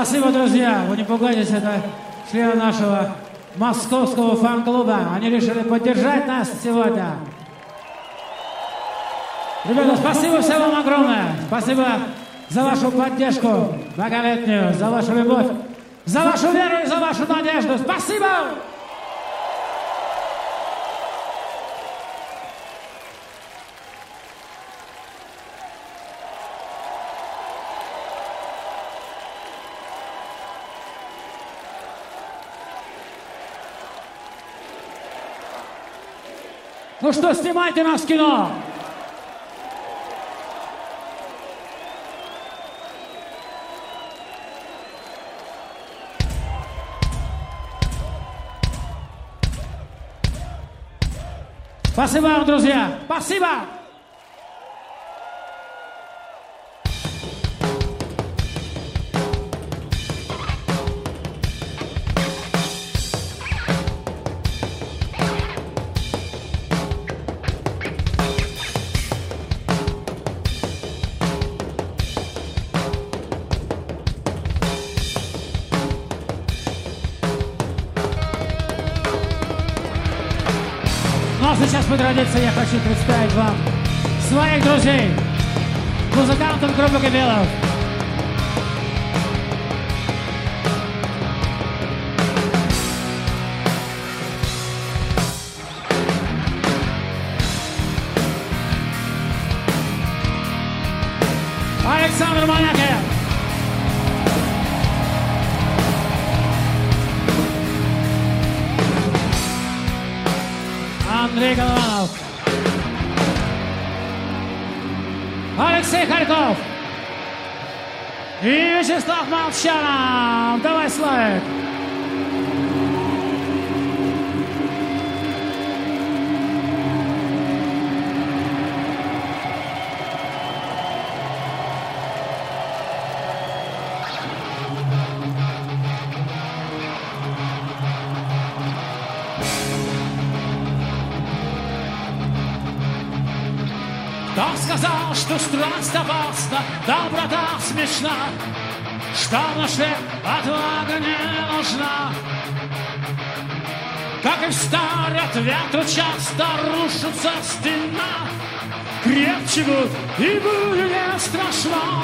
Спасибо, друзья. Вы не пугайтесь, это члены нашего московского фан-клуба. Они решили поддержать нас сегодня. Ребята, спасибо всем вам огромное. Спасибо за вашу поддержку многолетнюю, за вашу любовь, за вашу веру и за вашу надежду. Спасибо! Ну что, снимайте нас в кино! Спасибо вам, друзья! Спасибо! Традиции я хочу представить вам своих друзей, музыкантов группы Кобелов. Вячеслав Молчанов. Давай, Славик. Кто сказал, что страсть опасна, доброта смешна, Что в душе отвага не нужна? Как и старый от ветра часто рушится стена, Крепче будь и будет страшно.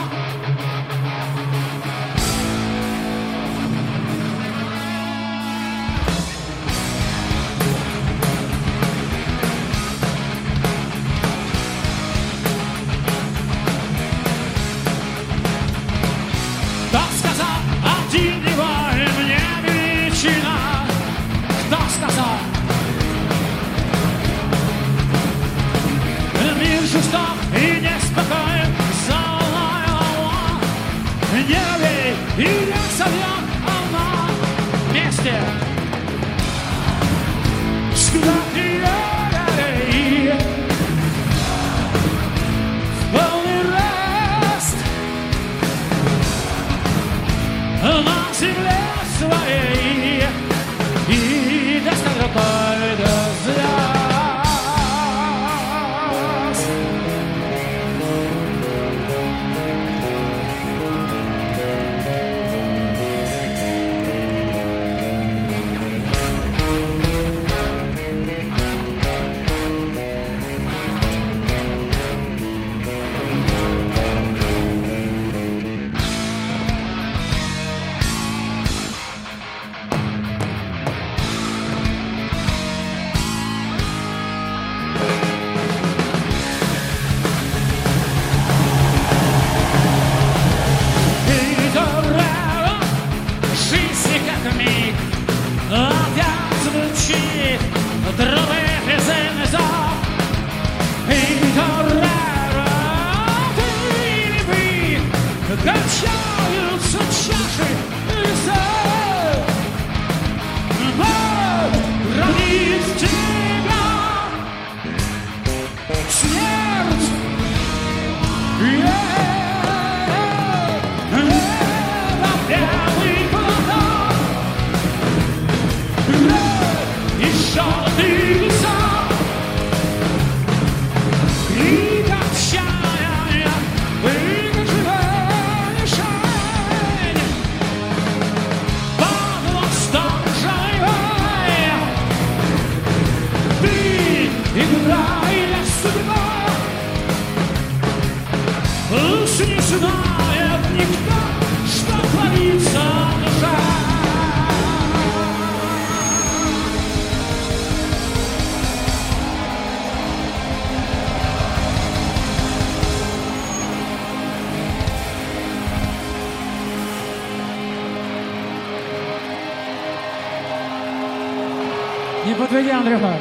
Andrew Hart.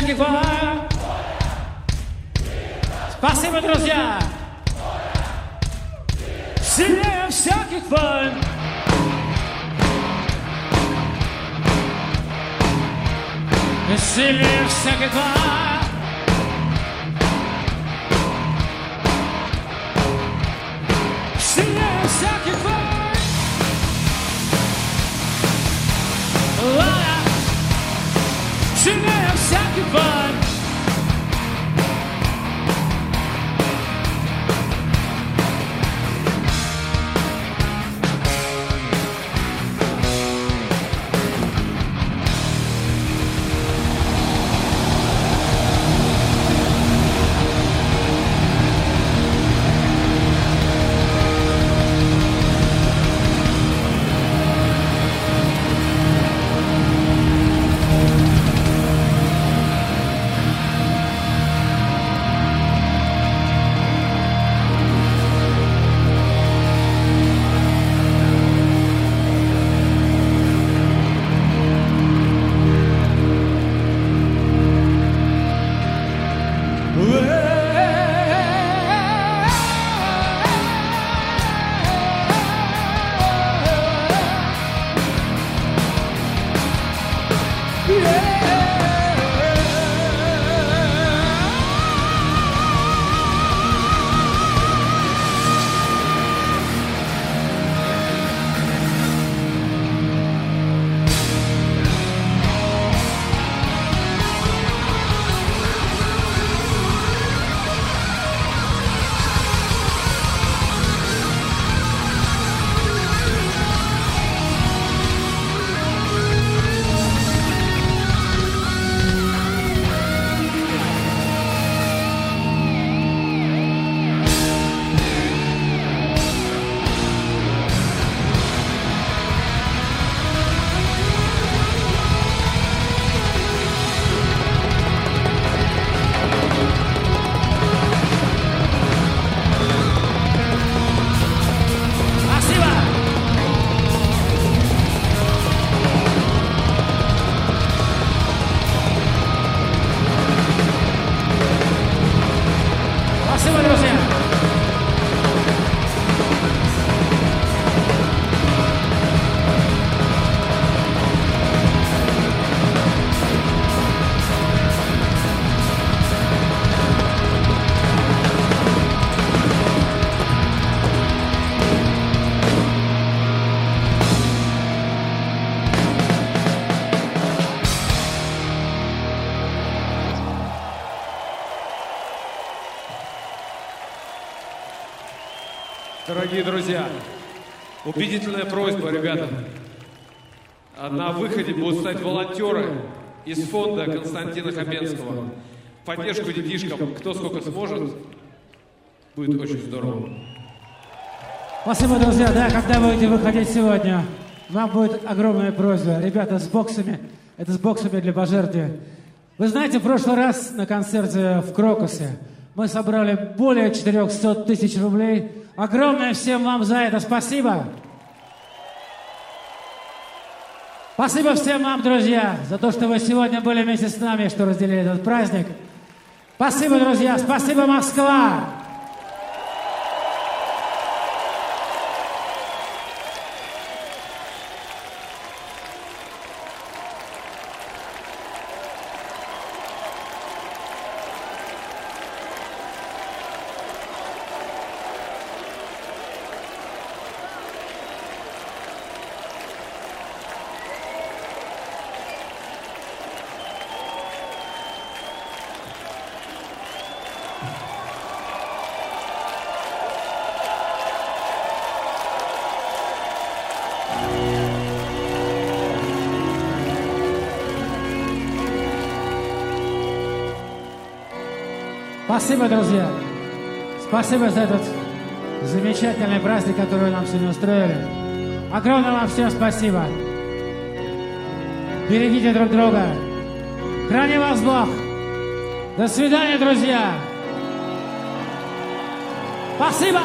Сильнее всяких воля Спасибо, друзья! Сильнее всяких войн! Сильнее всяких войн! Дорогие друзья, убедительная просьба, ребята. На выходе будут стать волонтеры из фонда Константина Хабенского. Поддержку детишкам, кто сколько сможет, будет очень здорово. Спасибо, друзья. Да, когда будете выходить сегодня, вам будет огромная просьба. Ребята, с боксами, это с боксами для пожертвия. Вы знаете, в прошлый раз на концерте в Крокусе мы собрали более 400 тысяч рублей. Огромное всем вам за это спасибо. Спасибо всем вам, друзья, за то, что вы сегодня были вместе с нами, что разделили этот праздник. Спасибо, друзья. Спасибо, Москва. Спасибо, друзья. Спасибо за этот замечательный праздник, который вы нам сегодня устроили. Огромное вам всем спасибо. Берегите друг друга. Храни вас Бог. До свидания, друзья. Спасибо.